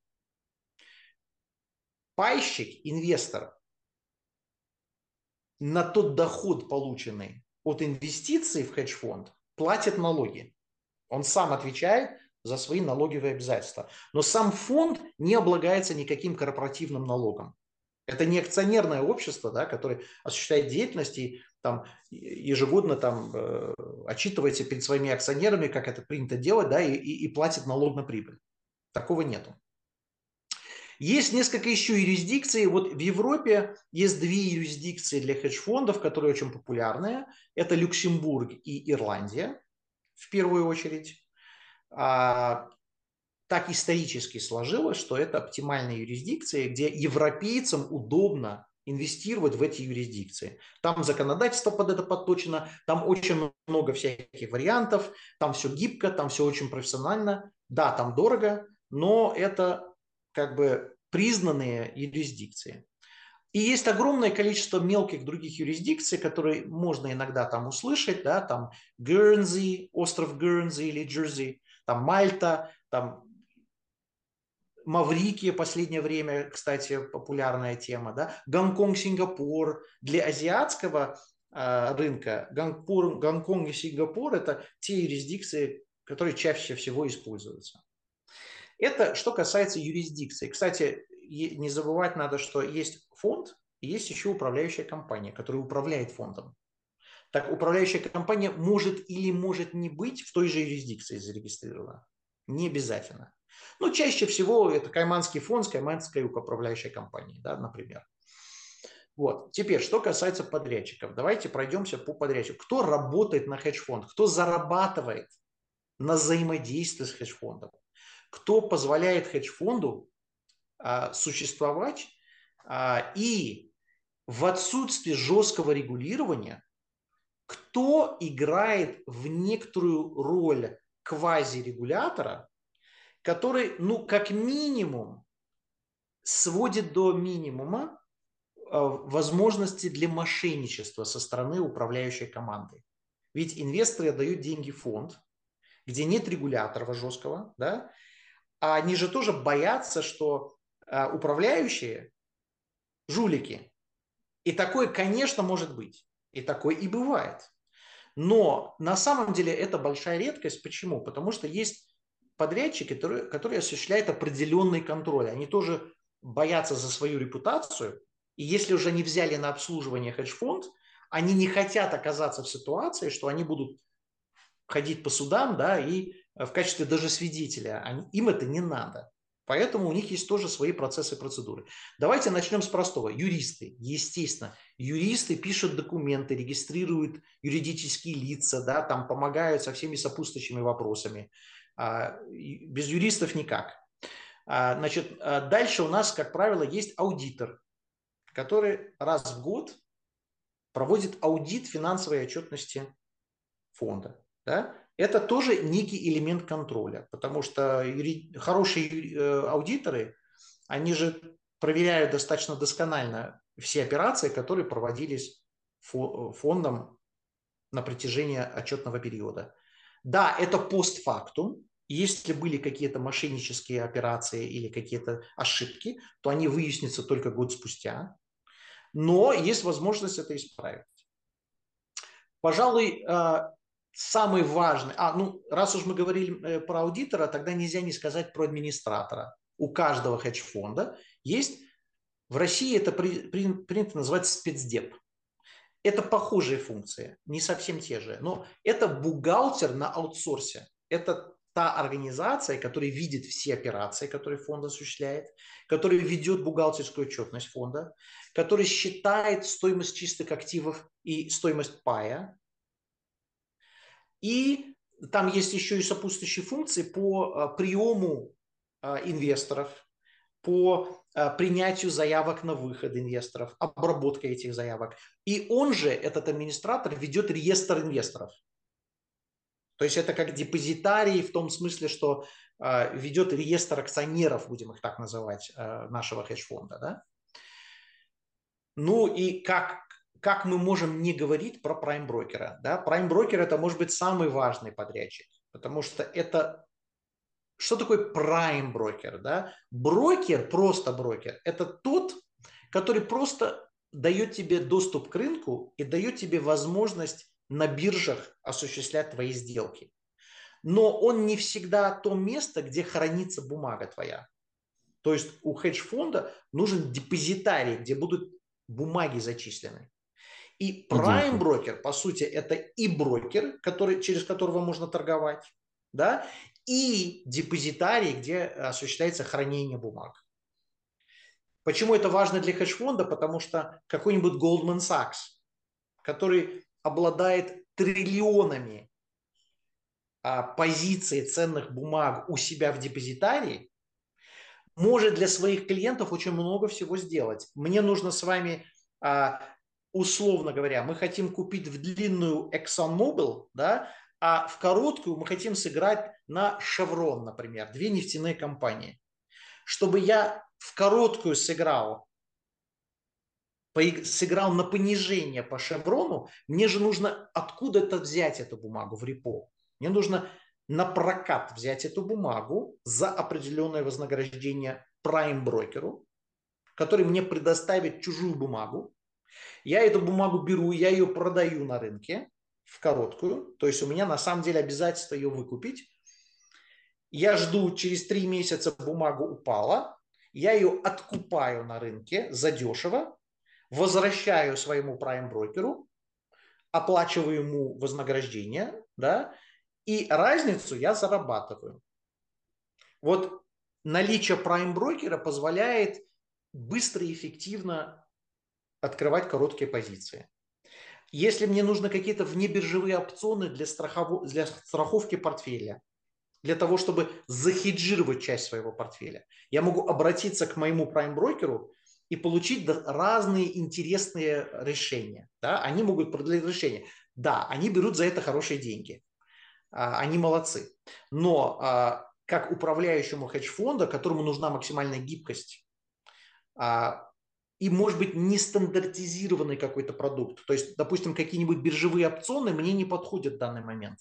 Пайщик, инвестор, на тот доход, полученный от инвестиций в хедж-фонд, платит налоги. Он сам отвечает за свои налоговые обязательства. Но сам фонд не облагается никаким корпоративным налогом. Это не акционерное общество, да, которое осуществляет деятельность и там, ежегодно там, э, отчитывается перед своими акционерами, как это принято делать, да, и, и, и платит налог на прибыль. Такого нету. Есть несколько еще юрисдикций. Вот в Европе есть две юрисдикции для хедж-фондов, которые очень популярные. Это Люксембург и Ирландия, в первую очередь. А, так исторически сложилось, что это оптимальные юрисдикции, где европейцам удобно инвестировать в эти юрисдикции. Там законодательство под это подточено, там очень много всяких вариантов, там все гибко, там все очень профессионально. Да, там дорого, но это как бы признанные юрисдикции. И есть огромное количество мелких других юрисдикций, которые можно иногда там услышать, да, там Гернзи, остров Гернзи или Джерси, там Мальта, там Маврикия последнее время, кстати, популярная тема, да, Гонконг, Сингапур. Для азиатского э, рынка Гонконг, Гонконг и Сингапур – это те юрисдикции, которые чаще всего используются. Это что касается юрисдикции. Кстати, не забывать надо, что есть фонд, и есть еще управляющая компания, которая управляет фондом. Так управляющая компания может или может не быть в той же юрисдикции зарегистрирована. Не обязательно. Но чаще всего это Кайманский фонд с Кайманской управляющей компанией, да, например. Вот. Теперь, что касается подрядчиков. Давайте пройдемся по подрядчикам. Кто работает на хедж-фонд? Кто зарабатывает на взаимодействии с хедж-фондом? кто позволяет хедж-фонду существовать а, и в отсутствии жесткого регулирования, кто играет в некоторую роль квазирегулятора, который, ну, как минимум, сводит до минимума а, возможности для мошенничества со стороны управляющей команды. Ведь инвесторы дают деньги в фонд, где нет регулятора жесткого, да, а они же тоже боятся, что а, управляющие жулики. И такое, конечно, может быть. И такое и бывает. Но на самом деле это большая редкость. Почему? Потому что есть подрядчики, которые, которые осуществляют определенный контроль. Они тоже боятся за свою репутацию. И если уже не взяли на обслуживание хедж-фонд, они не хотят оказаться в ситуации, что они будут ходить по судам да, и Э, в качестве даже свидетеля. Они, им это не надо. Поэтому у них есть тоже свои процессы и процедуры. Давайте начнем с простого. Юристы, естественно, юристы пишут документы, регистрируют юридические лица, да, там помогают со всеми сопутствующими вопросами. А, без юристов никак. А, значит, а дальше у нас, как правило, есть аудитор, который раз в год проводит аудит финансовой отчетности фонда. Да? Это тоже некий элемент контроля, потому что хорошие э, аудиторы, они же проверяют достаточно досконально все операции, которые проводились фондом на протяжении отчетного периода. Да, это постфактум, Если были какие-то мошеннические операции или какие-то ошибки, то они выяснятся только год спустя. Но есть возможность это исправить. Пожалуй, э, самый важный, а, ну, раз уж мы говорили э, про аудитора, тогда нельзя не сказать про администратора. У каждого хедж-фонда есть, в России это при, при, принято называть спецдеп. Это похожие функции, не совсем те же, но это бухгалтер на аутсорсе. Это та организация, которая видит все операции, которые фонд осуществляет, которая ведет бухгалтерскую отчетность фонда, которая считает стоимость чистых активов и стоимость пая. И там есть еще и сопутствующие функции по а, приему а, инвесторов, по а, принятию заявок на выход инвесторов, обработка этих заявок. И он же, этот администратор, ведет реестр инвесторов. То есть это как депозитарий в том смысле, что э, ведет реестр акционеров, будем их так называть, э, нашего хедж-фонда. Да? Ну и как, как мы можем не говорить про прайм-брокера? Да? Прайм-брокер это может быть самый важный подрядчик, потому что это что такое прайм-брокер? Да? Брокер, просто брокер, это тот, который просто дает тебе доступ к рынку и дает тебе возможность на биржах осуществлять твои сделки. Но он не всегда то место, где хранится бумага твоя. То есть у хедж-фонда нужен депозитарий, где будут бумаги зачислены. И prime брокер, по сути, это и брокер, который, через которого можно торговать, да, и депозитарий, где осуществляется хранение бумаг. Почему это важно для хедж-фонда? Потому что какой-нибудь Goldman Sachs, который обладает триллионами а, позиций ценных бумаг у себя в депозитарии, может для своих клиентов очень много всего сделать. Мне нужно с вами, а, условно говоря, мы хотим купить в длинную ExxonMobil, да, а в короткую мы хотим сыграть на Chevron, например, две нефтяные компании. Чтобы я в короткую сыграл сыграл на понижение по шеврону, мне же нужно откуда-то взять эту бумагу в репо. Мне нужно на прокат взять эту бумагу за определенное вознаграждение прайм-брокеру, который мне предоставит чужую бумагу. Я эту бумагу беру, я ее продаю на рынке в короткую, то есть у меня на самом деле обязательство ее выкупить. Я жду, через три месяца бумагу упала, я ее откупаю на рынке задешево, возвращаю своему прайм-брокеру, оплачиваю ему вознаграждение, да, и разницу я зарабатываю. Вот наличие прайм-брокера позволяет быстро и эффективно открывать короткие позиции. Если мне нужны какие-то внебиржевые опционы для, страхов... для страховки портфеля, для того, чтобы захеджировать часть своего портфеля, я могу обратиться к моему прайм-брокеру и получить разные интересные решения. Да? Они могут продать решения. Да, они берут за это хорошие деньги. А, они молодцы. Но а, как управляющему хедж-фонда, которому нужна максимальная гибкость, а, и, может быть, нестандартизированный какой-то продукт. То есть, допустим, какие-нибудь биржевые опционы мне не подходят в данный момент.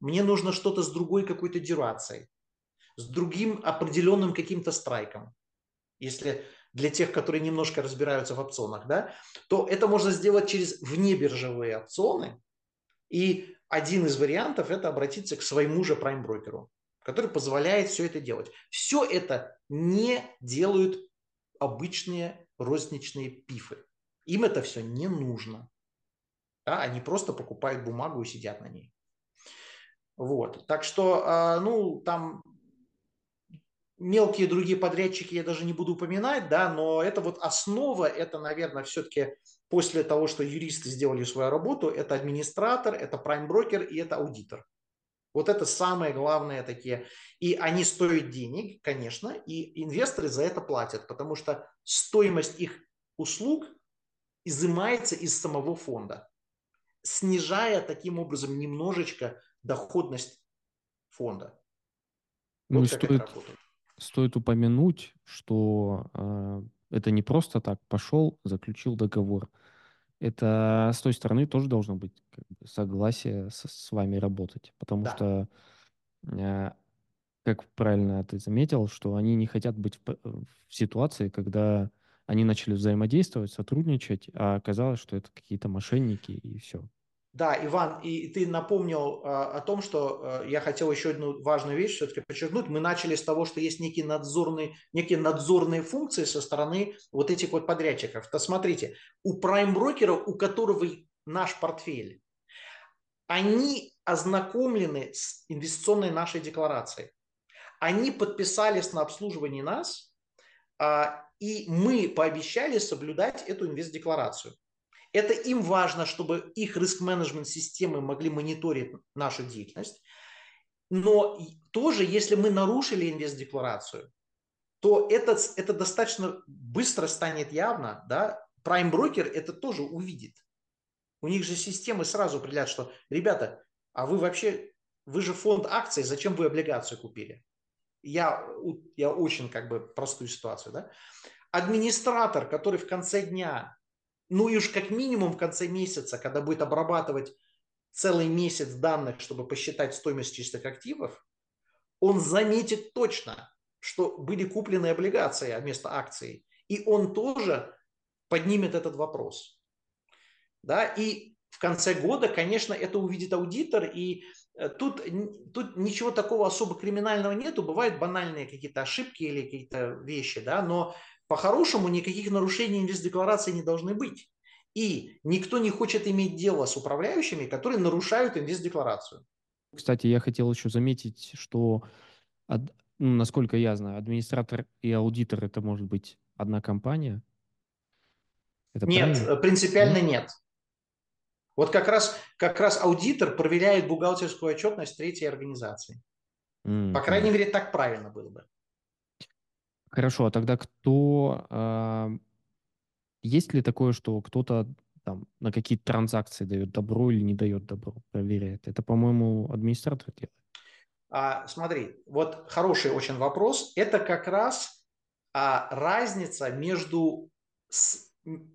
Мне нужно что-то с другой какой-то дюрацией, с другим определенным каким-то страйком. Если для тех, которые немножко разбираются в опционах, да, то это можно сделать через внебиржевые опционы. И один из вариантов – это обратиться к своему же прайм-брокеру, который позволяет все это делать. Все это не делают обычные розничные пифы. Им это все не нужно. Да, они просто покупают бумагу и сидят на ней. Вот. Так что, а, ну, там мелкие другие подрядчики я даже не буду упоминать, да, но это вот основа, это, наверное, все-таки после того, что юристы сделали свою работу, это администратор, это прайм-брокер и это аудитор. Вот это самые главные такие. И они стоят денег, конечно, и инвесторы за это платят, потому что стоимость их услуг изымается из самого фонда, снижая таким образом немножечко доходность фонда. Ну вот и стоит, стоит упомянуть, что э, это не просто так пошел, заключил договор. Это с той стороны тоже должно быть как бы, согласие с, с вами работать, потому да. что э, как правильно ты заметил, что они не хотят быть в, в ситуации, когда они начали взаимодействовать, сотрудничать, а оказалось, что это какие-то мошенники и все. Да, Иван, и ты напомнил э, о том, что э, я хотел еще одну важную вещь все-таки подчеркнуть. Мы начали с того, что есть некие надзорные, некие надзорные функции со стороны вот этих вот подрядчиков. То смотрите, у прайм-брокера, у которого наш портфель, они ознакомлены с инвестиционной нашей декларацией. Они подписались на обслуживание нас, а, и мы пообещали соблюдать эту инвест-декларацию. Это им важно, чтобы их риск-менеджмент системы могли мониторить нашу деятельность. Но тоже, если мы нарушили инвест-декларацию, то это, это достаточно быстро станет явно. Да? Prime Broker это тоже увидит. У них же системы сразу определяют, что, ребята, а вы вообще, вы же фонд акций, зачем вы облигацию купили? Я, я очень как бы простую ситуацию. Да? Администратор, который в конце дня ну и уж как минимум в конце месяца, когда будет обрабатывать целый месяц данных, чтобы посчитать стоимость чистых активов, он заметит точно, что были куплены облигации вместо акций. И он тоже поднимет этот вопрос. Да? И в конце года, конечно, это увидит аудитор, и э, тут, тут ничего такого особо криминального нету, бывают банальные какие-то ошибки или какие-то вещи, да, но по-хорошему никаких нарушений инвест-декларации не должны быть. И никто не хочет иметь дело с управляющими, которые нарушают инвест-декларацию. Кстати, я хотел еще заметить, что, ну, насколько я знаю, администратор и аудитор это может быть одна компания. Это нет, правильно? принципиально нет? нет. Вот как раз, как раз аудитор проверяет бухгалтерскую отчетность третьей организации. Mm-hmm. По крайней мере, так правильно было бы. Хорошо, а тогда кто... Э, есть ли такое, что кто-то там на какие-то транзакции дает добро или не дает добро, проверяет? Это, по-моему, администратор делает. А, смотри, вот хороший очень вопрос. Это как раз а, разница между с,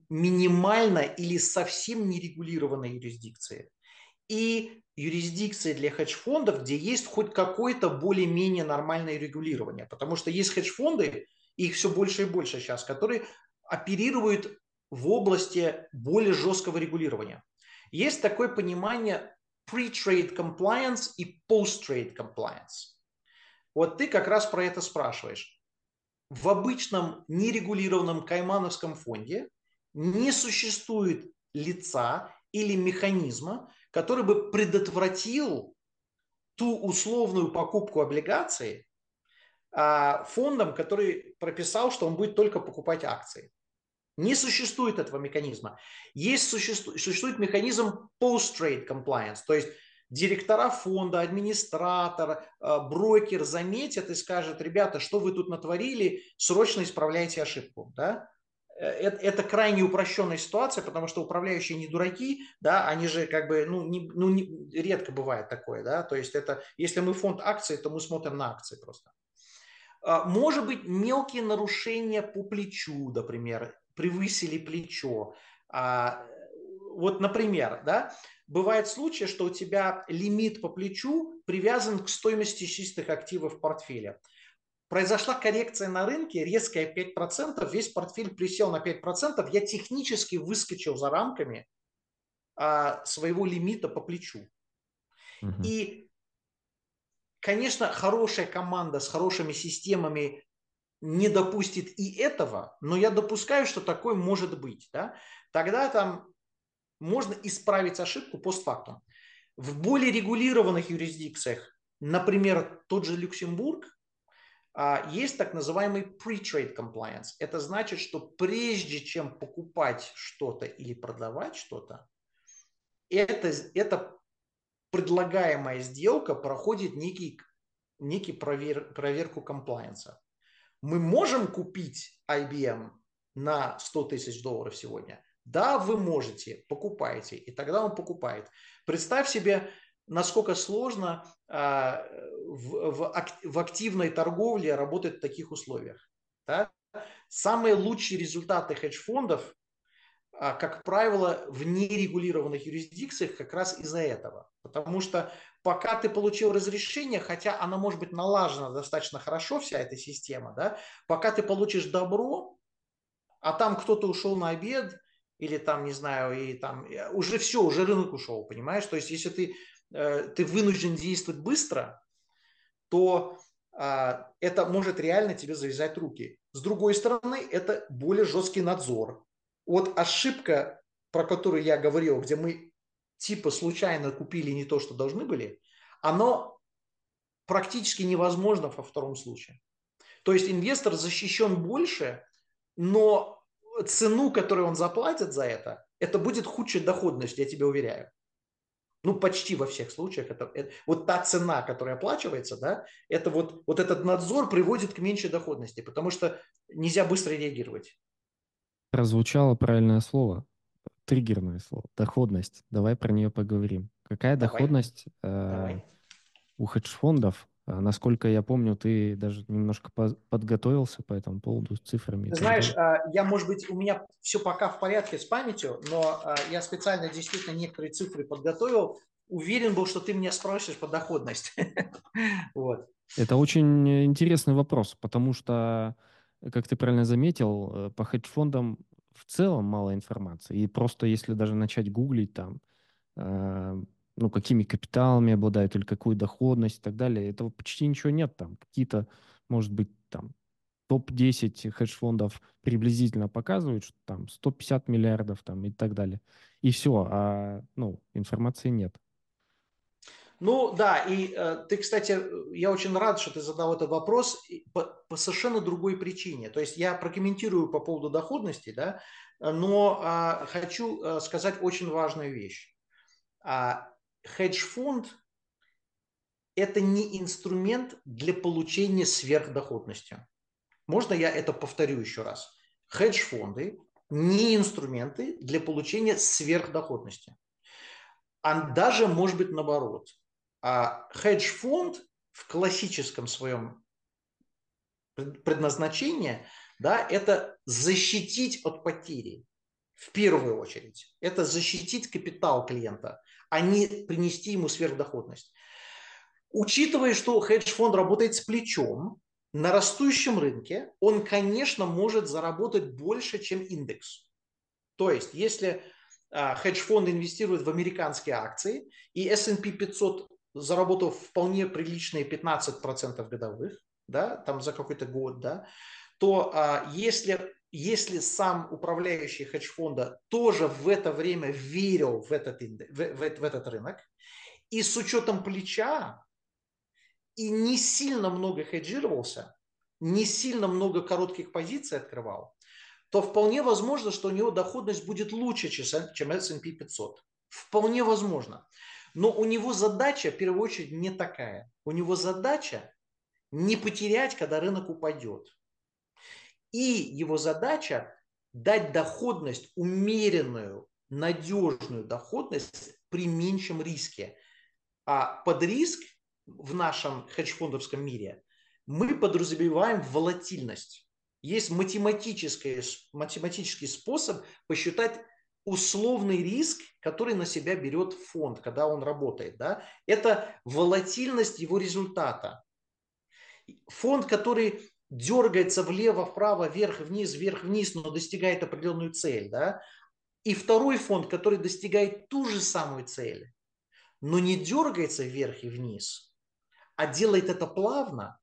минимально или совсем нерегулированной юрисдикцией и юрисдикции для хедж-фондов, где есть хоть какое-то более-менее нормальное регулирование. Потому что есть хедж-фонды, их все больше и больше сейчас, которые оперируют в области более жесткого регулирования. Есть такое понимание pre-trade compliance и post-trade compliance. Вот ты как раз про это спрашиваешь. В обычном нерегулированном каймановском фонде не существует лица или механизма, который бы предотвратил ту условную покупку облигаций а, фондом, который прописал, что он будет только покупать акции. Не существует этого механизма. Есть существует, существует механизм post-trade compliance, то есть директора фонда, администратор, а, брокер заметят и скажет, ребята, что вы тут натворили, срочно исправляйте ошибку. Да? Это, это крайне упрощенная ситуация, потому что управляющие не дураки, да, они же как бы, ну, не, ну не, редко бывает такое, да, то есть это, если мы фонд акций, то мы смотрим на акции просто. А, может быть, мелкие нарушения по плечу, например, превысили плечо. А, вот, например, да, бывает случай, что у тебя лимит по плечу привязан к стоимости чистых активов в портфеле произошла коррекция на рынке, резкая 5%, весь портфель присел на 5%, я технически выскочил за рамками а, своего лимита по плечу. Угу. И, конечно, хорошая команда с хорошими системами не допустит и этого, но я допускаю, что такое может быть. Да? Тогда там можно исправить ошибку постфактум. В более регулированных юрисдикциях, например, тот же Люксембург, есть так называемый pre-trade compliance. Это значит, что прежде чем покупать что-то или продавать что-то, это, это предлагаемая сделка проходит некий, некий провер, проверку комплайенса. Мы можем купить IBM на 100 тысяч долларов сегодня? Да, вы можете, покупайте. И тогда он покупает. Представь себе, насколько сложно а, в, в, активной торговле работать в таких условиях. Да? Самые лучшие результаты хедж-фондов, а, как правило, в нерегулированных юрисдикциях как раз из-за этого. Потому что пока ты получил разрешение, хотя она может быть налажена достаточно хорошо, вся эта система, да, пока ты получишь добро, а там кто-то ушел на обед, или там, не знаю, и там уже все, уже рынок ушел, понимаешь? То есть, если ты, ты вынужден действовать быстро, то а, это может реально тебе завязать руки. С другой стороны, это более жесткий надзор. Вот ошибка, про которую я говорил, где мы типа случайно купили не то, что должны были, оно практически невозможно во втором случае. То есть инвестор защищен больше, но цену, которую он заплатит за это, это будет худшая доходность, я тебе уверяю. Ну, почти во всех случаях. Это, это, вот та цена, которая оплачивается, да, это вот, вот этот надзор приводит к меньшей доходности, потому что нельзя быстро реагировать. Прозвучало правильное слово, триггерное слово, доходность. Давай про нее поговорим. Какая Давай. доходность э, у хедж-фондов насколько я помню, ты даже немножко подготовился по этому поводу с цифрами. Знаешь, а, я, может быть, у меня все пока в порядке с памятью, но а, я специально действительно некоторые цифры подготовил. Уверен был, что ты меня спросишь по доходности. (laughs) вот. Это очень интересный вопрос, потому что, как ты правильно заметил, э, по хедж-фондам в целом мало информации. И просто если даже начать гуглить там, ну, какими капиталами обладают или какую доходность и так далее. Этого почти ничего нет там. Какие-то, может быть, там топ-10 хедж-фондов приблизительно показывают, что там 150 миллиардов там и так далее. И все, а ну, информации нет. Ну да, и э, ты, кстати, я очень рад, что ты задал этот вопрос по, по совершенно другой причине. То есть я прокомментирую по поводу доходности, да, но э, хочу э, сказать очень важную вещь. А хедж-фонд – это не инструмент для получения сверхдоходности. Можно я это повторю еще раз? Хедж-фонды не инструменты для получения сверхдоходности. А даже, может быть, наоборот. А хедж-фонд в классическом своем предназначении, да, это защитить от потери. В первую очередь. Это защитить капитал клиента а не принести ему сверхдоходность. Учитывая, что хедж-фонд работает с плечом, на растущем рынке он, конечно, может заработать больше, чем индекс. То есть, если а, хедж-фонд инвестирует в американские акции, и S&P 500 заработал вполне приличные 15% годовых, да, там за какой-то год, да, то а, если если сам управляющий хедж-фонда тоже в это время верил в этот, индекс, в, в, в этот рынок, и с учетом плеча, и не сильно много хеджировался, не сильно много коротких позиций открывал, то вполне возможно, что у него доходность будет лучше, чем S&P 500. Вполне возможно. Но у него задача, в первую очередь, не такая. У него задача не потерять, когда рынок упадет. И его задача дать доходность, умеренную, надежную доходность при меньшем риске. А под риск в нашем хедж-фондовском мире мы подразумеваем волатильность. Есть математический, математический способ посчитать условный риск, который на себя берет фонд, когда он работает. Да? Это волатильность его результата. Фонд, который дергается влево, вправо, вверх, вниз, вверх, вниз, но достигает определенную цель, да, и второй фонд, который достигает ту же самую цель, но не дергается вверх и вниз, а делает это плавно,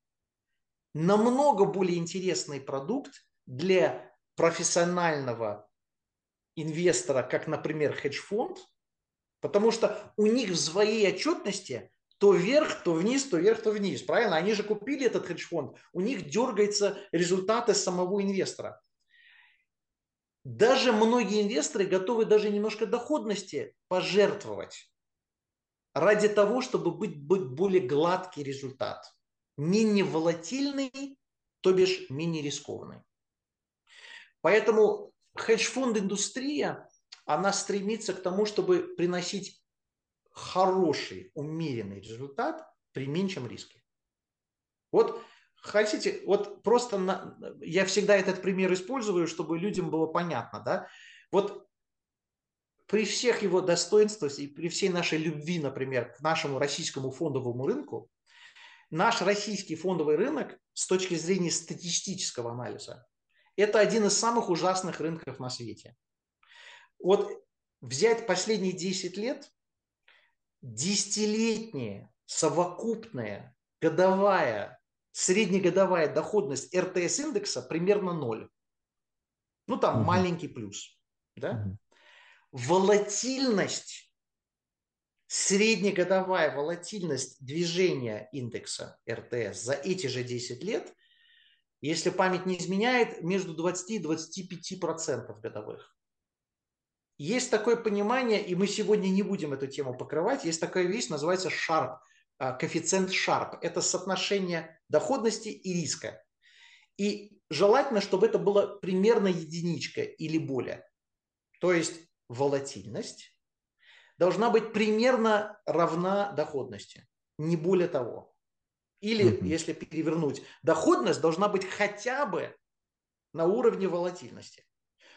намного более интересный продукт для профессионального инвестора, как, например, хедж-фонд, потому что у них в своей отчетности то вверх, то вниз, то вверх, то вниз. Правильно? Они же купили этот хедж-фонд. У них дергаются результаты самого инвестора. Даже многие инвесторы готовы даже немножко доходности пожертвовать ради того, чтобы быть, быть более гладкий результат. Менее волатильный, то бишь менее рискованный. Поэтому хедж-фонд индустрия, она стремится к тому, чтобы приносить хороший, умеренный результат при меньшем риске. Вот хотите, вот просто на, я всегда этот пример использую, чтобы людям было понятно, да. Вот при всех его достоинствах и при всей нашей любви, например, к нашему российскому фондовому рынку, наш российский фондовый рынок с точки зрения статистического анализа, это один из самых ужасных рынков на свете. Вот взять последние 10 лет, десятилетняя совокупная годовая, среднегодовая доходность РТС индекса примерно ноль. Ну, там угу. маленький плюс. Да? Угу. Волатильность, среднегодовая волатильность движения индекса РТС за эти же 10 лет, если память не изменяет, между 20 и 25 процентов годовых. Есть такое понимание, и мы сегодня не будем эту тему покрывать, есть такая вещь, называется Sharp, а, коэффициент Sharp. Это соотношение доходности и риска. И желательно, чтобы это было примерно единичка или более. То есть волатильность должна быть примерно равна доходности, не более того. Или, mm-hmm. если перевернуть, доходность должна быть хотя бы на уровне волатильности,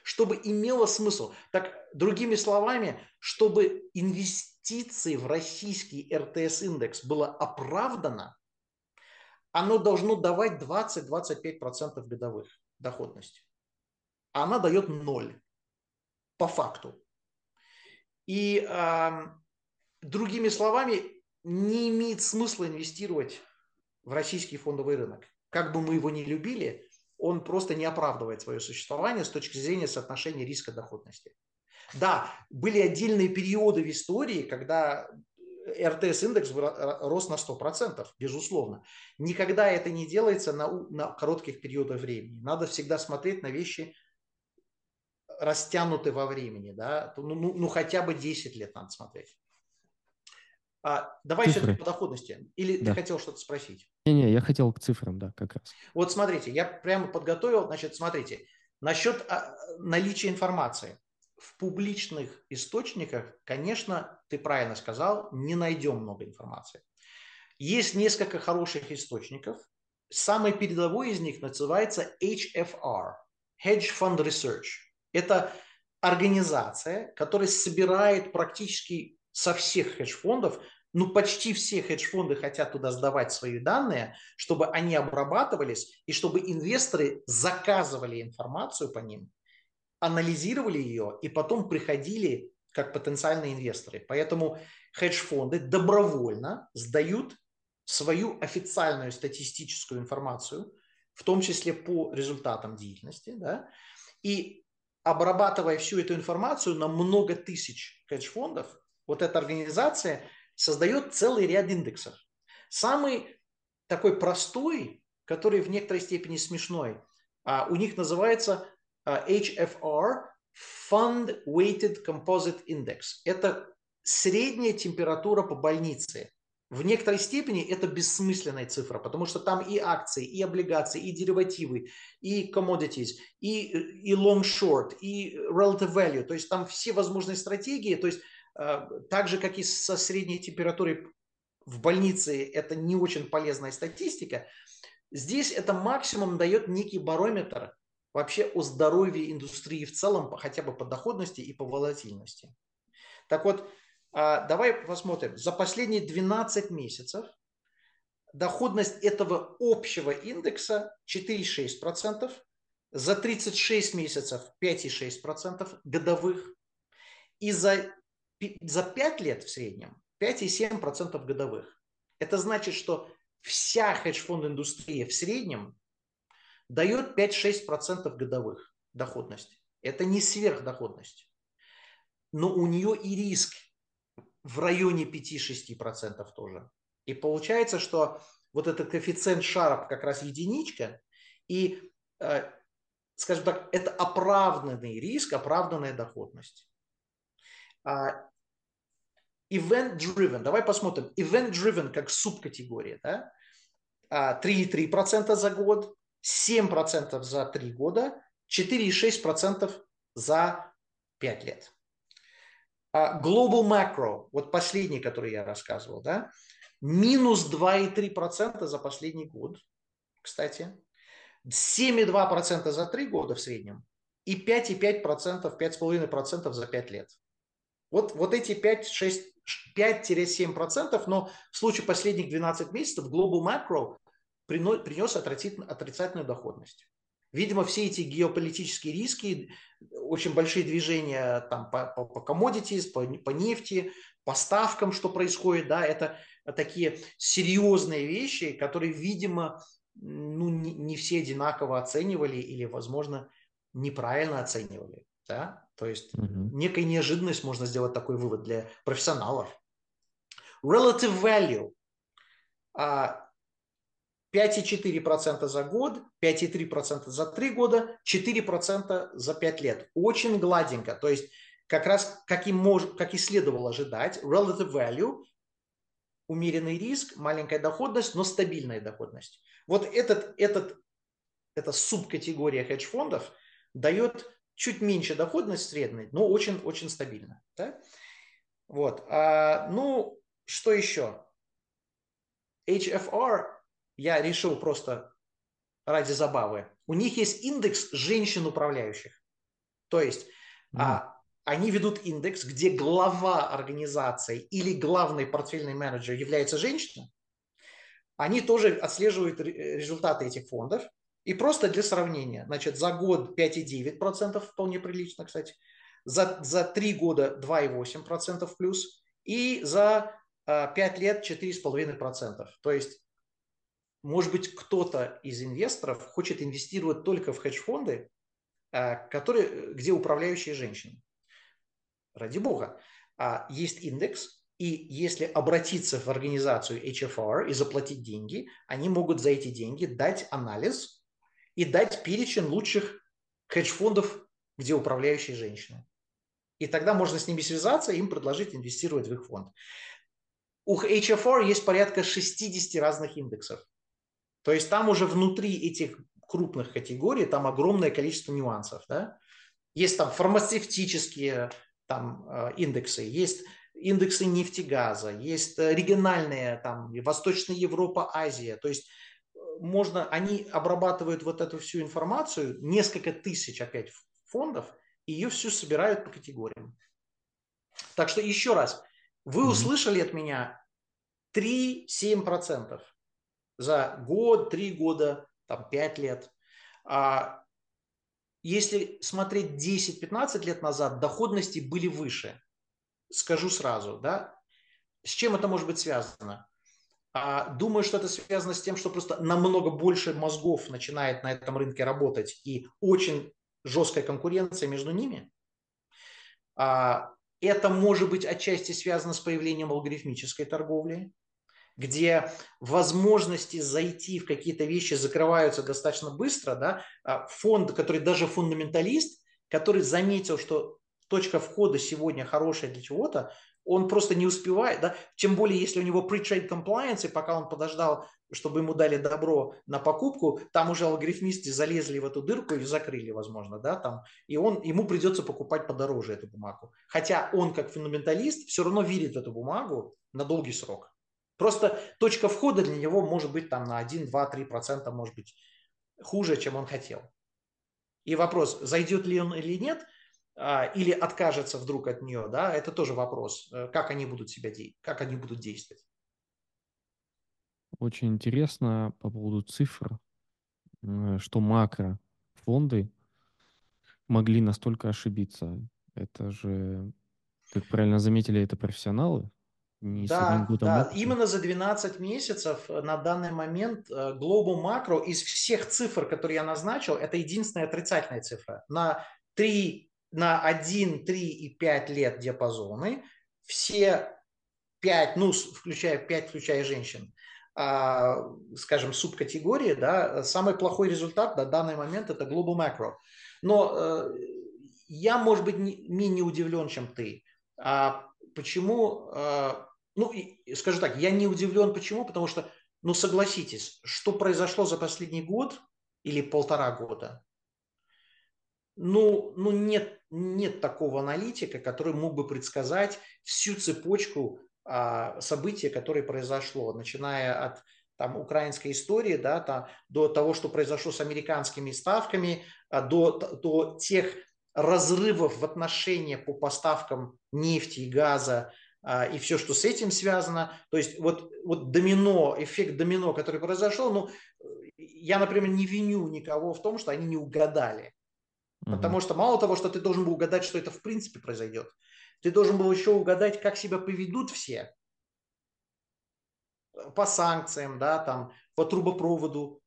чтобы имело смысл. Так, другими словами, чтобы инвестиции в российский РТС-индекс было оправдано, оно должно давать 20-25% годовых доходности. А она дает ноль по факту. И э, другими словами, не имеет смысла инвестировать в российский фондовый рынок. Как бы мы его ни любили, он просто не оправдывает свое существование с точки зрения соотношения риска доходности. Да, были отдельные периоды в истории, когда РТС-индекс рос на 100%, безусловно. Никогда это не делается на, на коротких периодах времени. Надо всегда смотреть на вещи растянуты во времени, да, ну, ну, ну хотя бы 10 лет надо смотреть. А, давай Цифры. все-таки по доходности. Или да. ты хотел что-то спросить? Не-не, я хотел к цифрам, да, как раз. Вот смотрите, я прямо подготовил, значит, смотрите, насчет а, наличия информации. В публичных источниках, конечно, ты правильно сказал, не найдем много информации. Есть несколько хороших источников. Самый передовой из них называется HFR, Hedge Fund Research. Это организация, которая собирает практически со всех хедж-фондов, ну почти все хедж-фонды хотят туда сдавать свои данные, чтобы они обрабатывались и чтобы инвесторы заказывали информацию по ним, анализировали ее и потом приходили как потенциальные инвесторы. Поэтому хедж-фонды добровольно сдают свою официальную статистическую информацию, в том числе по результатам деятельности, да, и обрабатывая всю эту информацию на много тысяч хедж-фондов, вот эта организация создает целый ряд индексов. Самый такой простой, который в некоторой степени смешной, а, у них называется а, HFR, Fund Weighted Composite Index. Это средняя температура по больнице. В некоторой степени это бессмысленная цифра, потому что там и акции, и облигации, и деривативы, и commodities, и, и long short, и relative value. То есть там все возможные стратегии. То есть так же, как и со средней температурой в больнице, это не очень полезная статистика. Здесь это максимум дает некий барометр вообще о здоровье индустрии в целом, хотя бы по доходности и по волатильности. Так вот, а, давай посмотрим. За последние 12 месяцев доходность этого общего индекса 4,6%, за 36 месяцев 5,6% годовых и за, за 5 лет в среднем 5,7% годовых. Это значит, что вся хедж-фонд индустрия в среднем дает 5-6% годовых доходность. Это не сверхдоходность. Но у нее и риск в районе 5-6% тоже. И получается, что вот этот коэффициент Шарп как раз единичка, и, э, скажем так, это оправданный риск, оправданная доходность. А, event-driven, давай посмотрим. Event-driven как субкатегория, да? 3,3% а, за год, 7% за 3 года, 4,6% за 5 лет. А, Global Macro, вот последний, который я рассказывал, да, минус 2,3% за последний год, кстати, 7,2% за 3 года в среднем и 5,5%, 5,5% за 5 лет. Вот, вот эти 5-7%, но в случае последних 12 месяцев Global Macro принес отрицательную доходность. Видимо, все эти геополитические риски, очень большие движения там, по, по, по commodities, по, по нефти, по ставкам, что происходит, да, это такие серьезные вещи, которые, видимо, ну, не, не все одинаково оценивали или, возможно, неправильно оценивали. Да? То есть угу. некая неожиданность, можно сделать такой вывод для профессионалов. Relative value. А, 5,4% за год, 5,3% за 3 года, 4% за 5 лет. Очень гладенько. То есть как раз, как и, мож, как и следовало ожидать, relative value, умеренный риск, маленькая доходность, но стабильная доходность. Вот этот, этот, эта субкатегория хедж-фондов дает чуть меньше доходность средней, но очень-очень стабильно. Да? Вот. А, ну, что еще? HFR я решил просто ради забавы. У них есть индекс женщин управляющих. То есть mm. а, они ведут индекс, где глава организации или главный портфельный менеджер является женщина. Они тоже отслеживают результаты этих фондов. И просто для сравнения, значит, за год 5,9%, вполне прилично, кстати, за, за 3 года 2,8% плюс, и за 5 а, лет 4,5%. То есть может быть, кто-то из инвесторов хочет инвестировать только в хедж-фонды, э, которые, где управляющие женщины. Ради бога. А есть индекс, и если обратиться в организацию HFR и заплатить деньги, они могут за эти деньги дать анализ и дать перечень лучших хедж-фондов, где управляющие женщины. И тогда можно с ними связаться и им предложить инвестировать в их фонд. У HFR есть порядка 60 разных индексов. То есть там уже внутри этих крупных категорий там огромное количество нюансов. Да? Есть там фармацевтические там, э, индексы, есть индексы нефтегаза, есть э, региональные, там, Восточная Европа, Азия. То есть можно, они обрабатывают вот эту всю информацию, несколько тысяч опять фондов, и ее всю собирают по категориям. Так что еще раз, вы услышали от меня 3-7% за год, три года, там, пять лет. А если смотреть 10-15 лет назад, доходности были выше. Скажу сразу, да. С чем это может быть связано? А, думаю, что это связано с тем, что просто намного больше мозгов начинает на этом рынке работать и очень жесткая конкуренция между ними. А, это может быть отчасти связано с появлением алгоритмической торговли где возможности зайти в какие-то вещи закрываются достаточно быстро, да, а фонд, который даже фундаменталист, который заметил, что точка входа сегодня хорошая для чего-то, он просто не успевает, да, тем более, если у него pre-trade compliance, и пока он подождал, чтобы ему дали добро на покупку, там уже алгоритмисты залезли в эту дырку и закрыли, возможно, да, там, и он, ему придется покупать подороже эту бумагу. Хотя он, как фундаменталист, все равно верит в эту бумагу на долгий срок. Просто точка входа для него может быть там на 1, 2, 3 процента, может быть хуже, чем он хотел. И вопрос, зайдет ли он или нет, или откажется вдруг от нее, да, это тоже вопрос, э, как они будут себя как они будут действовать. Очень интересно по поводу цифр, э, что макро фонды могли настолько ошибиться. Это же, как правильно заметили, это профессионалы, не да, да. Опыта. именно за 12 месяцев э, на данный момент Global Macro из всех цифр, которые я назначил, это единственная отрицательная цифра. На 3, на 1, 3 и 5 лет диапазоны все 5, ну, включая 5, включая женщин, а, скажем, субкатегории, да, самый плохой результат на данный момент это Global Macro. Но э, я, может быть, не, менее удивлен, чем ты. А почему ну, скажу так, я не удивлен, почему, потому что, ну, согласитесь, что произошло за последний год или полтора года, ну, ну нет, нет такого аналитика, который мог бы предсказать всю цепочку а, событий, которые произошло, начиная от там, украинской истории, да, там, до того, что произошло с американскими ставками, а, до, до тех разрывов в отношениях по поставкам нефти и газа а, и все, что с этим связано. То есть вот, вот домино, эффект домино, который произошел, ну, я, например, не виню никого в том, что они не угадали. Потому что мало того, что ты должен был угадать, что это в принципе произойдет, ты должен был еще угадать, как себя поведут все по санкциям, да, там, по трубопроводу,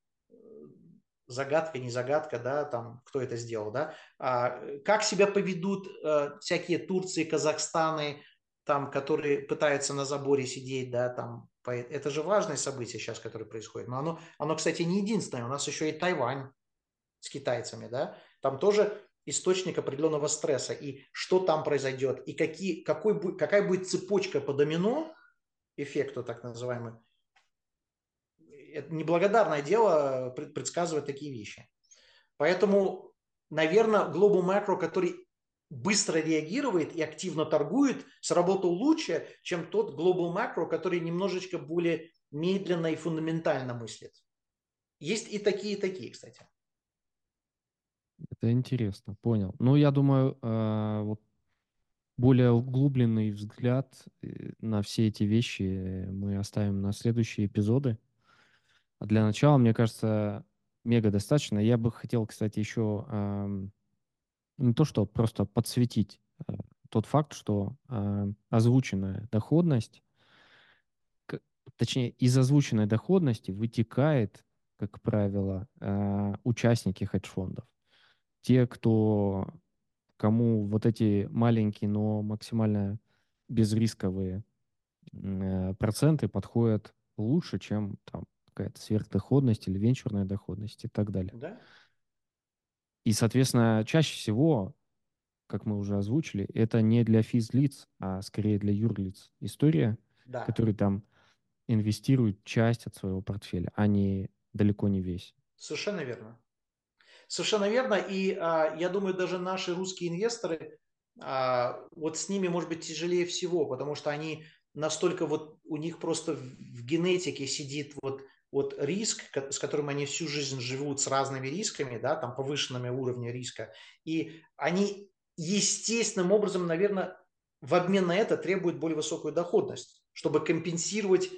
загадка, не загадка, да, там, кто это сделал, да, а, как себя поведут а, всякие Турции, Казахстаны, там, которые пытаются на заборе сидеть, да, там, по, это же важное событие сейчас, которое происходит, но оно, оно, кстати, не единственное, у нас еще и Тайвань с китайцами, да, там тоже источник определенного стресса, и что там произойдет, и какие, какой, какая будет цепочка по домино, эффекту так называемый, это неблагодарное дело предсказывать такие вещи. Поэтому, наверное, Global Macro, который быстро реагирует и активно торгует, сработал лучше, чем тот Global Macro, который немножечко более медленно и фундаментально мыслит. Есть и такие, и такие, кстати. Это интересно, понял. Ну, я думаю, э, вот более углубленный взгляд э, на все эти вещи мы оставим на следующие эпизоды. А для начала, мне кажется, мега достаточно. Я бы хотел, кстати, еще э, не то, что просто подсветить э, тот факт, что э, озвученная доходность, к, точнее, из озвученной доходности вытекает, как правило, э, участники хедж-фондов. Те, кто, кому вот эти маленькие, но максимально безрисковые э, проценты подходят лучше, чем там какая-то сверхдоходность или венчурная доходность и так далее. Да. И, соответственно, чаще всего, как мы уже озвучили, это не для физлиц, а скорее для юрлиц история, да. которые там инвестируют часть от своего портфеля, а не далеко не весь. Совершенно верно. Совершенно верно. И а, я думаю, даже наши русские инвесторы, а, вот с ними, может быть, тяжелее всего, потому что они настолько вот у них просто в генетике сидит вот вот риск, с которым они всю жизнь живут, с разными рисками, да, там повышенными уровнями риска, и они естественным образом, наверное, в обмен на это требуют более высокую доходность, чтобы компенсировать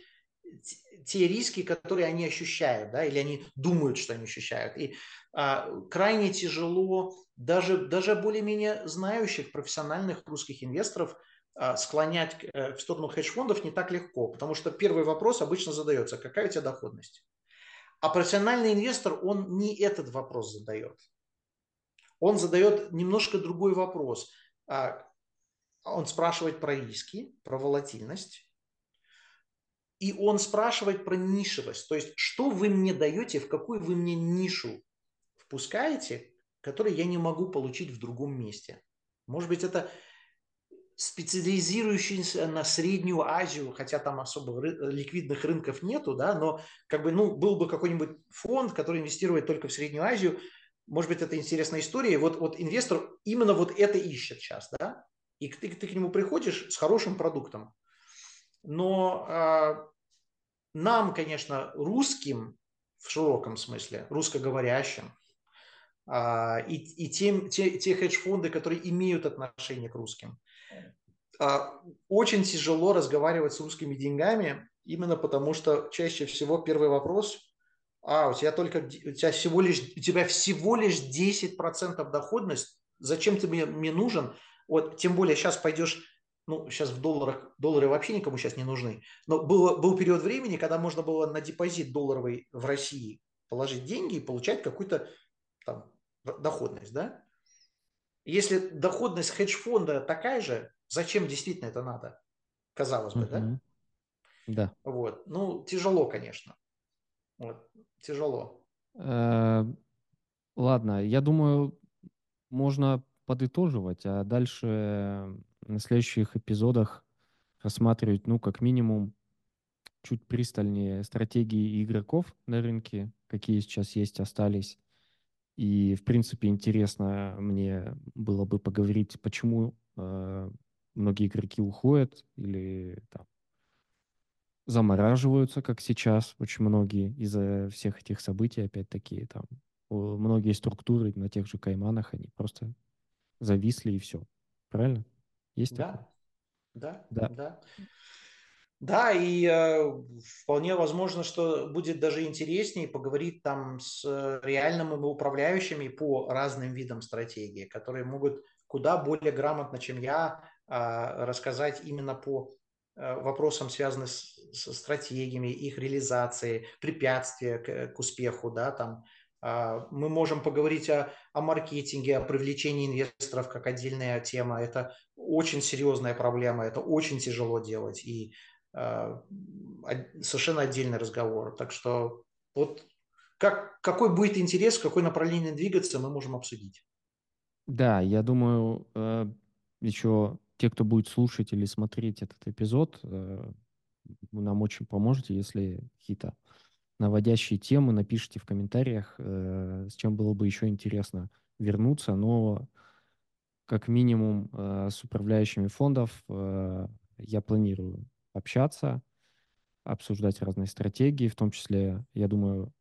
те риски, которые они ощущают, да, или они думают, что они ощущают. И крайне тяжело даже, даже более-менее знающих профессиональных русских инвесторов – а, склонять э, в сторону хедж-фондов не так легко, потому что первый вопрос обычно задается, какая у тебя доходность? А профессиональный инвестор, он не этот вопрос задает. Он задает немножко другой вопрос. А, он спрашивает про риски, про волатильность. И он спрашивает про нишевость. То есть, что вы мне даете, в какую вы мне нишу впускаете, которую я не могу получить в другом месте. Может быть, это специализирующийся на Среднюю Азию, хотя там особо ры- ликвидных рынков нету, да, но как бы, ну, был бы какой-нибудь фонд, который инвестирует только в Среднюю Азию, может быть, это интересная история. Вот, вот инвестор именно вот это ищет сейчас, да, и ты, ты к нему приходишь с хорошим продуктом. Но э, нам, конечно, русским в широком смысле, русскоговорящим, и, и тем, те, те хедж-фонды, которые имеют отношение к русским, а, очень тяжело разговаривать с русскими деньгами, именно потому что чаще всего первый вопрос, а, у тебя только, у тебя всего лишь, у тебя всего лишь 10% доходность, зачем ты мне, мне нужен? Вот, тем более сейчас пойдешь, ну, сейчас в долларах, доллары вообще никому сейчас не нужны, но было, был период времени, когда можно было на депозит долларовый в России положить деньги и получать какую-то там доходность, да? Если доходность хедж-фонда такая же, зачем действительно это надо? Казалось бы, да? Да. Вот. Ну, тяжело, конечно. Вот. Тяжело. Э, ладно, я думаю, можно подытоживать, а дальше на следующих эпизодах рассматривать, ну, как минимум, чуть пристальнее стратегии игроков на рынке, какие сейчас есть, остались, и, в принципе, интересно мне было бы поговорить, почему э, многие игроки уходят или там, замораживаются, как сейчас очень многие из-за всех этих событий, опять-таки, там, многие структуры на тех же Кайманах, они просто зависли и все. Правильно? Есть да. такое? Да, да. да. Да, и э, вполне возможно, что будет даже интереснее поговорить там с реальными управляющими по разным видам стратегии, которые могут куда более грамотно, чем я, э, рассказать именно по э, вопросам, связанным с, с стратегиями, их реализации, препятствия к, к успеху, да, там, а, мы можем поговорить о, о маркетинге, о привлечении инвесторов как отдельная тема. Это очень серьезная проблема, это очень тяжело делать. И Э, совершенно отдельный разговор. Так что вот как, какой будет интерес, в какое направление двигаться, мы можем обсудить. Да, я думаю, э, еще те, кто будет слушать или смотреть этот эпизод, э, нам очень поможете, если какие-то наводящие темы напишите в комментариях, с чем было бы еще интересно вернуться, но как минимум с управляющими фондов я планирую общаться, обсуждать разные стратегии, в том числе, я думаю,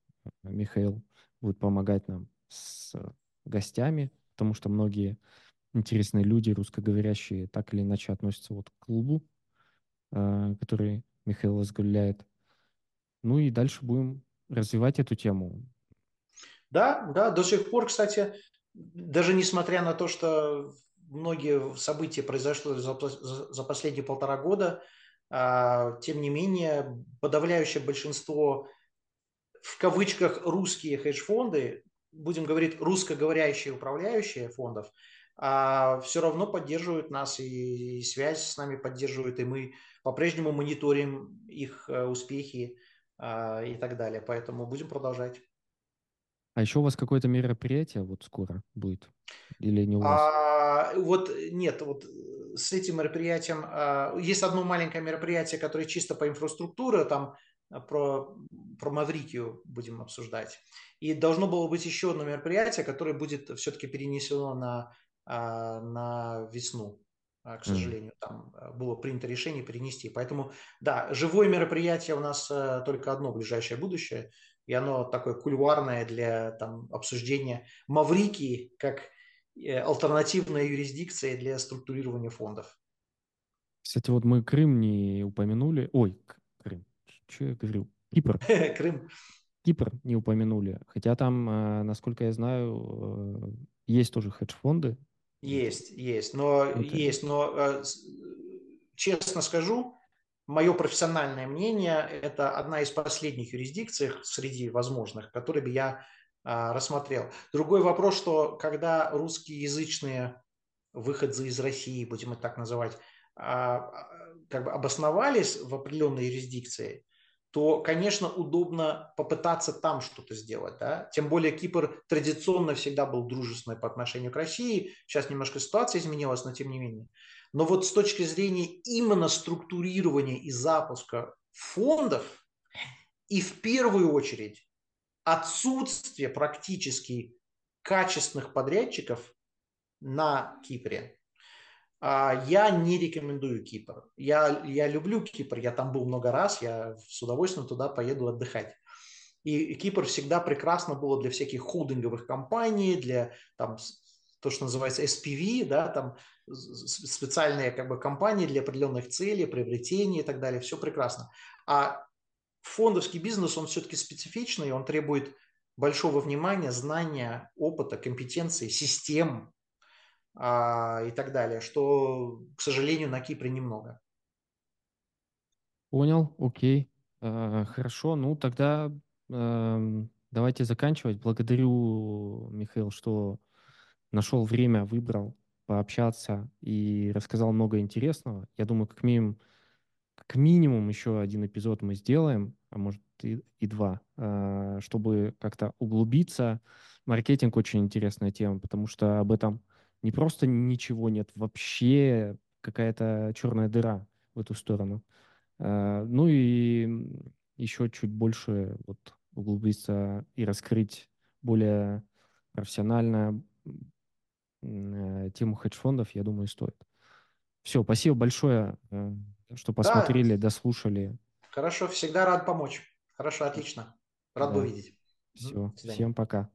Михаил будет помогать нам с гостями, потому что многие интересные люди, русскоговорящие, так или иначе относятся вот к клубу, э, который Михаил возглавляет. Ну и дальше будем развивать эту тему. Да, да, до сих пор, кстати, даже несмотря на то, что многие события произошли за, за, последние полтора года, тем не менее, подавляющее большинство в кавычках русские хедж-фонды, будем говорить русскоговорящие управляющие фондов, а, все равно поддерживают нас и связь с нами поддерживают, и мы по-прежнему мониторим их э, успехи а, и так далее. Поэтому будем продолжать. А еще у вас какое-то мероприятие вот скоро будет? Или не у вас? А, вот нет, вот с этим мероприятием а, есть одно маленькое мероприятие, которое чисто по инфраструктуре, там а, про, про Маврикию будем обсуждать. И должно было быть еще одно мероприятие, которое будет все-таки перенесено на, а, на весну. К сожалению, там было принято решение перенести. Поэтому, да, живое мероприятие у нас только одно ближайшее будущее, и оно такое кульварное для там, обсуждения Маврикии как альтернативная юрисдикция для структурирования фондов. Кстати, вот мы Крым не упомянули. Ой, Крым. Что я говорил? Кипр. (laughs) Крым. Кипр не упомянули. Хотя там, э, насколько я знаю, э, есть тоже хедж-фонды. Есть, есть. Но, Это... есть, но честно скажу, мое профессиональное мнение, это одна из последних юрисдикций среди возможных, которые бы я рассмотрел. Другой вопрос, что когда русскоязычные выходцы из России, будем это так называть, а, как бы обосновались в определенной юрисдикции, то, конечно, удобно попытаться там что-то сделать. Да? Тем более Кипр традиционно всегда был дружественный по отношению к России. Сейчас немножко ситуация изменилась, но тем не менее. Но вот с точки зрения именно структурирования и запуска фондов, и в первую очередь отсутствие практически качественных подрядчиков на Кипре. А, я не рекомендую Кипр. Я, я люблю Кипр, я там был много раз, я с удовольствием туда поеду отдыхать. И Кипр всегда прекрасно было для всяких холдинговых компаний, для там, то, что называется SPV, да, там специальные как бы компании для определенных целей, приобретений и так далее, все прекрасно. А фондовский бизнес, он все-таки специфичный, он требует большого внимания, знания, опыта, компетенции, систем а, и так далее, что, к сожалению, на Кипре немного. Понял, окей. Э, хорошо, ну тогда э, давайте заканчивать. Благодарю, Михаил, что нашел время, выбрал пообщаться и рассказал много интересного. Я думаю, как минимум как минимум еще один эпизод мы сделаем, а может и, и два, а, чтобы как-то углубиться. Маркетинг очень интересная тема, потому что об этом не просто ничего нет, вообще какая-то черная дыра в эту сторону. А, ну и еще чуть больше вот углубиться и раскрыть более профессионально э, тему хедж-фондов, я думаю, стоит. Все, спасибо большое. Что посмотрели, да. дослушали. Хорошо, всегда рад помочь. Хорошо, отлично. Рад да. был видеть. Все, всем пока.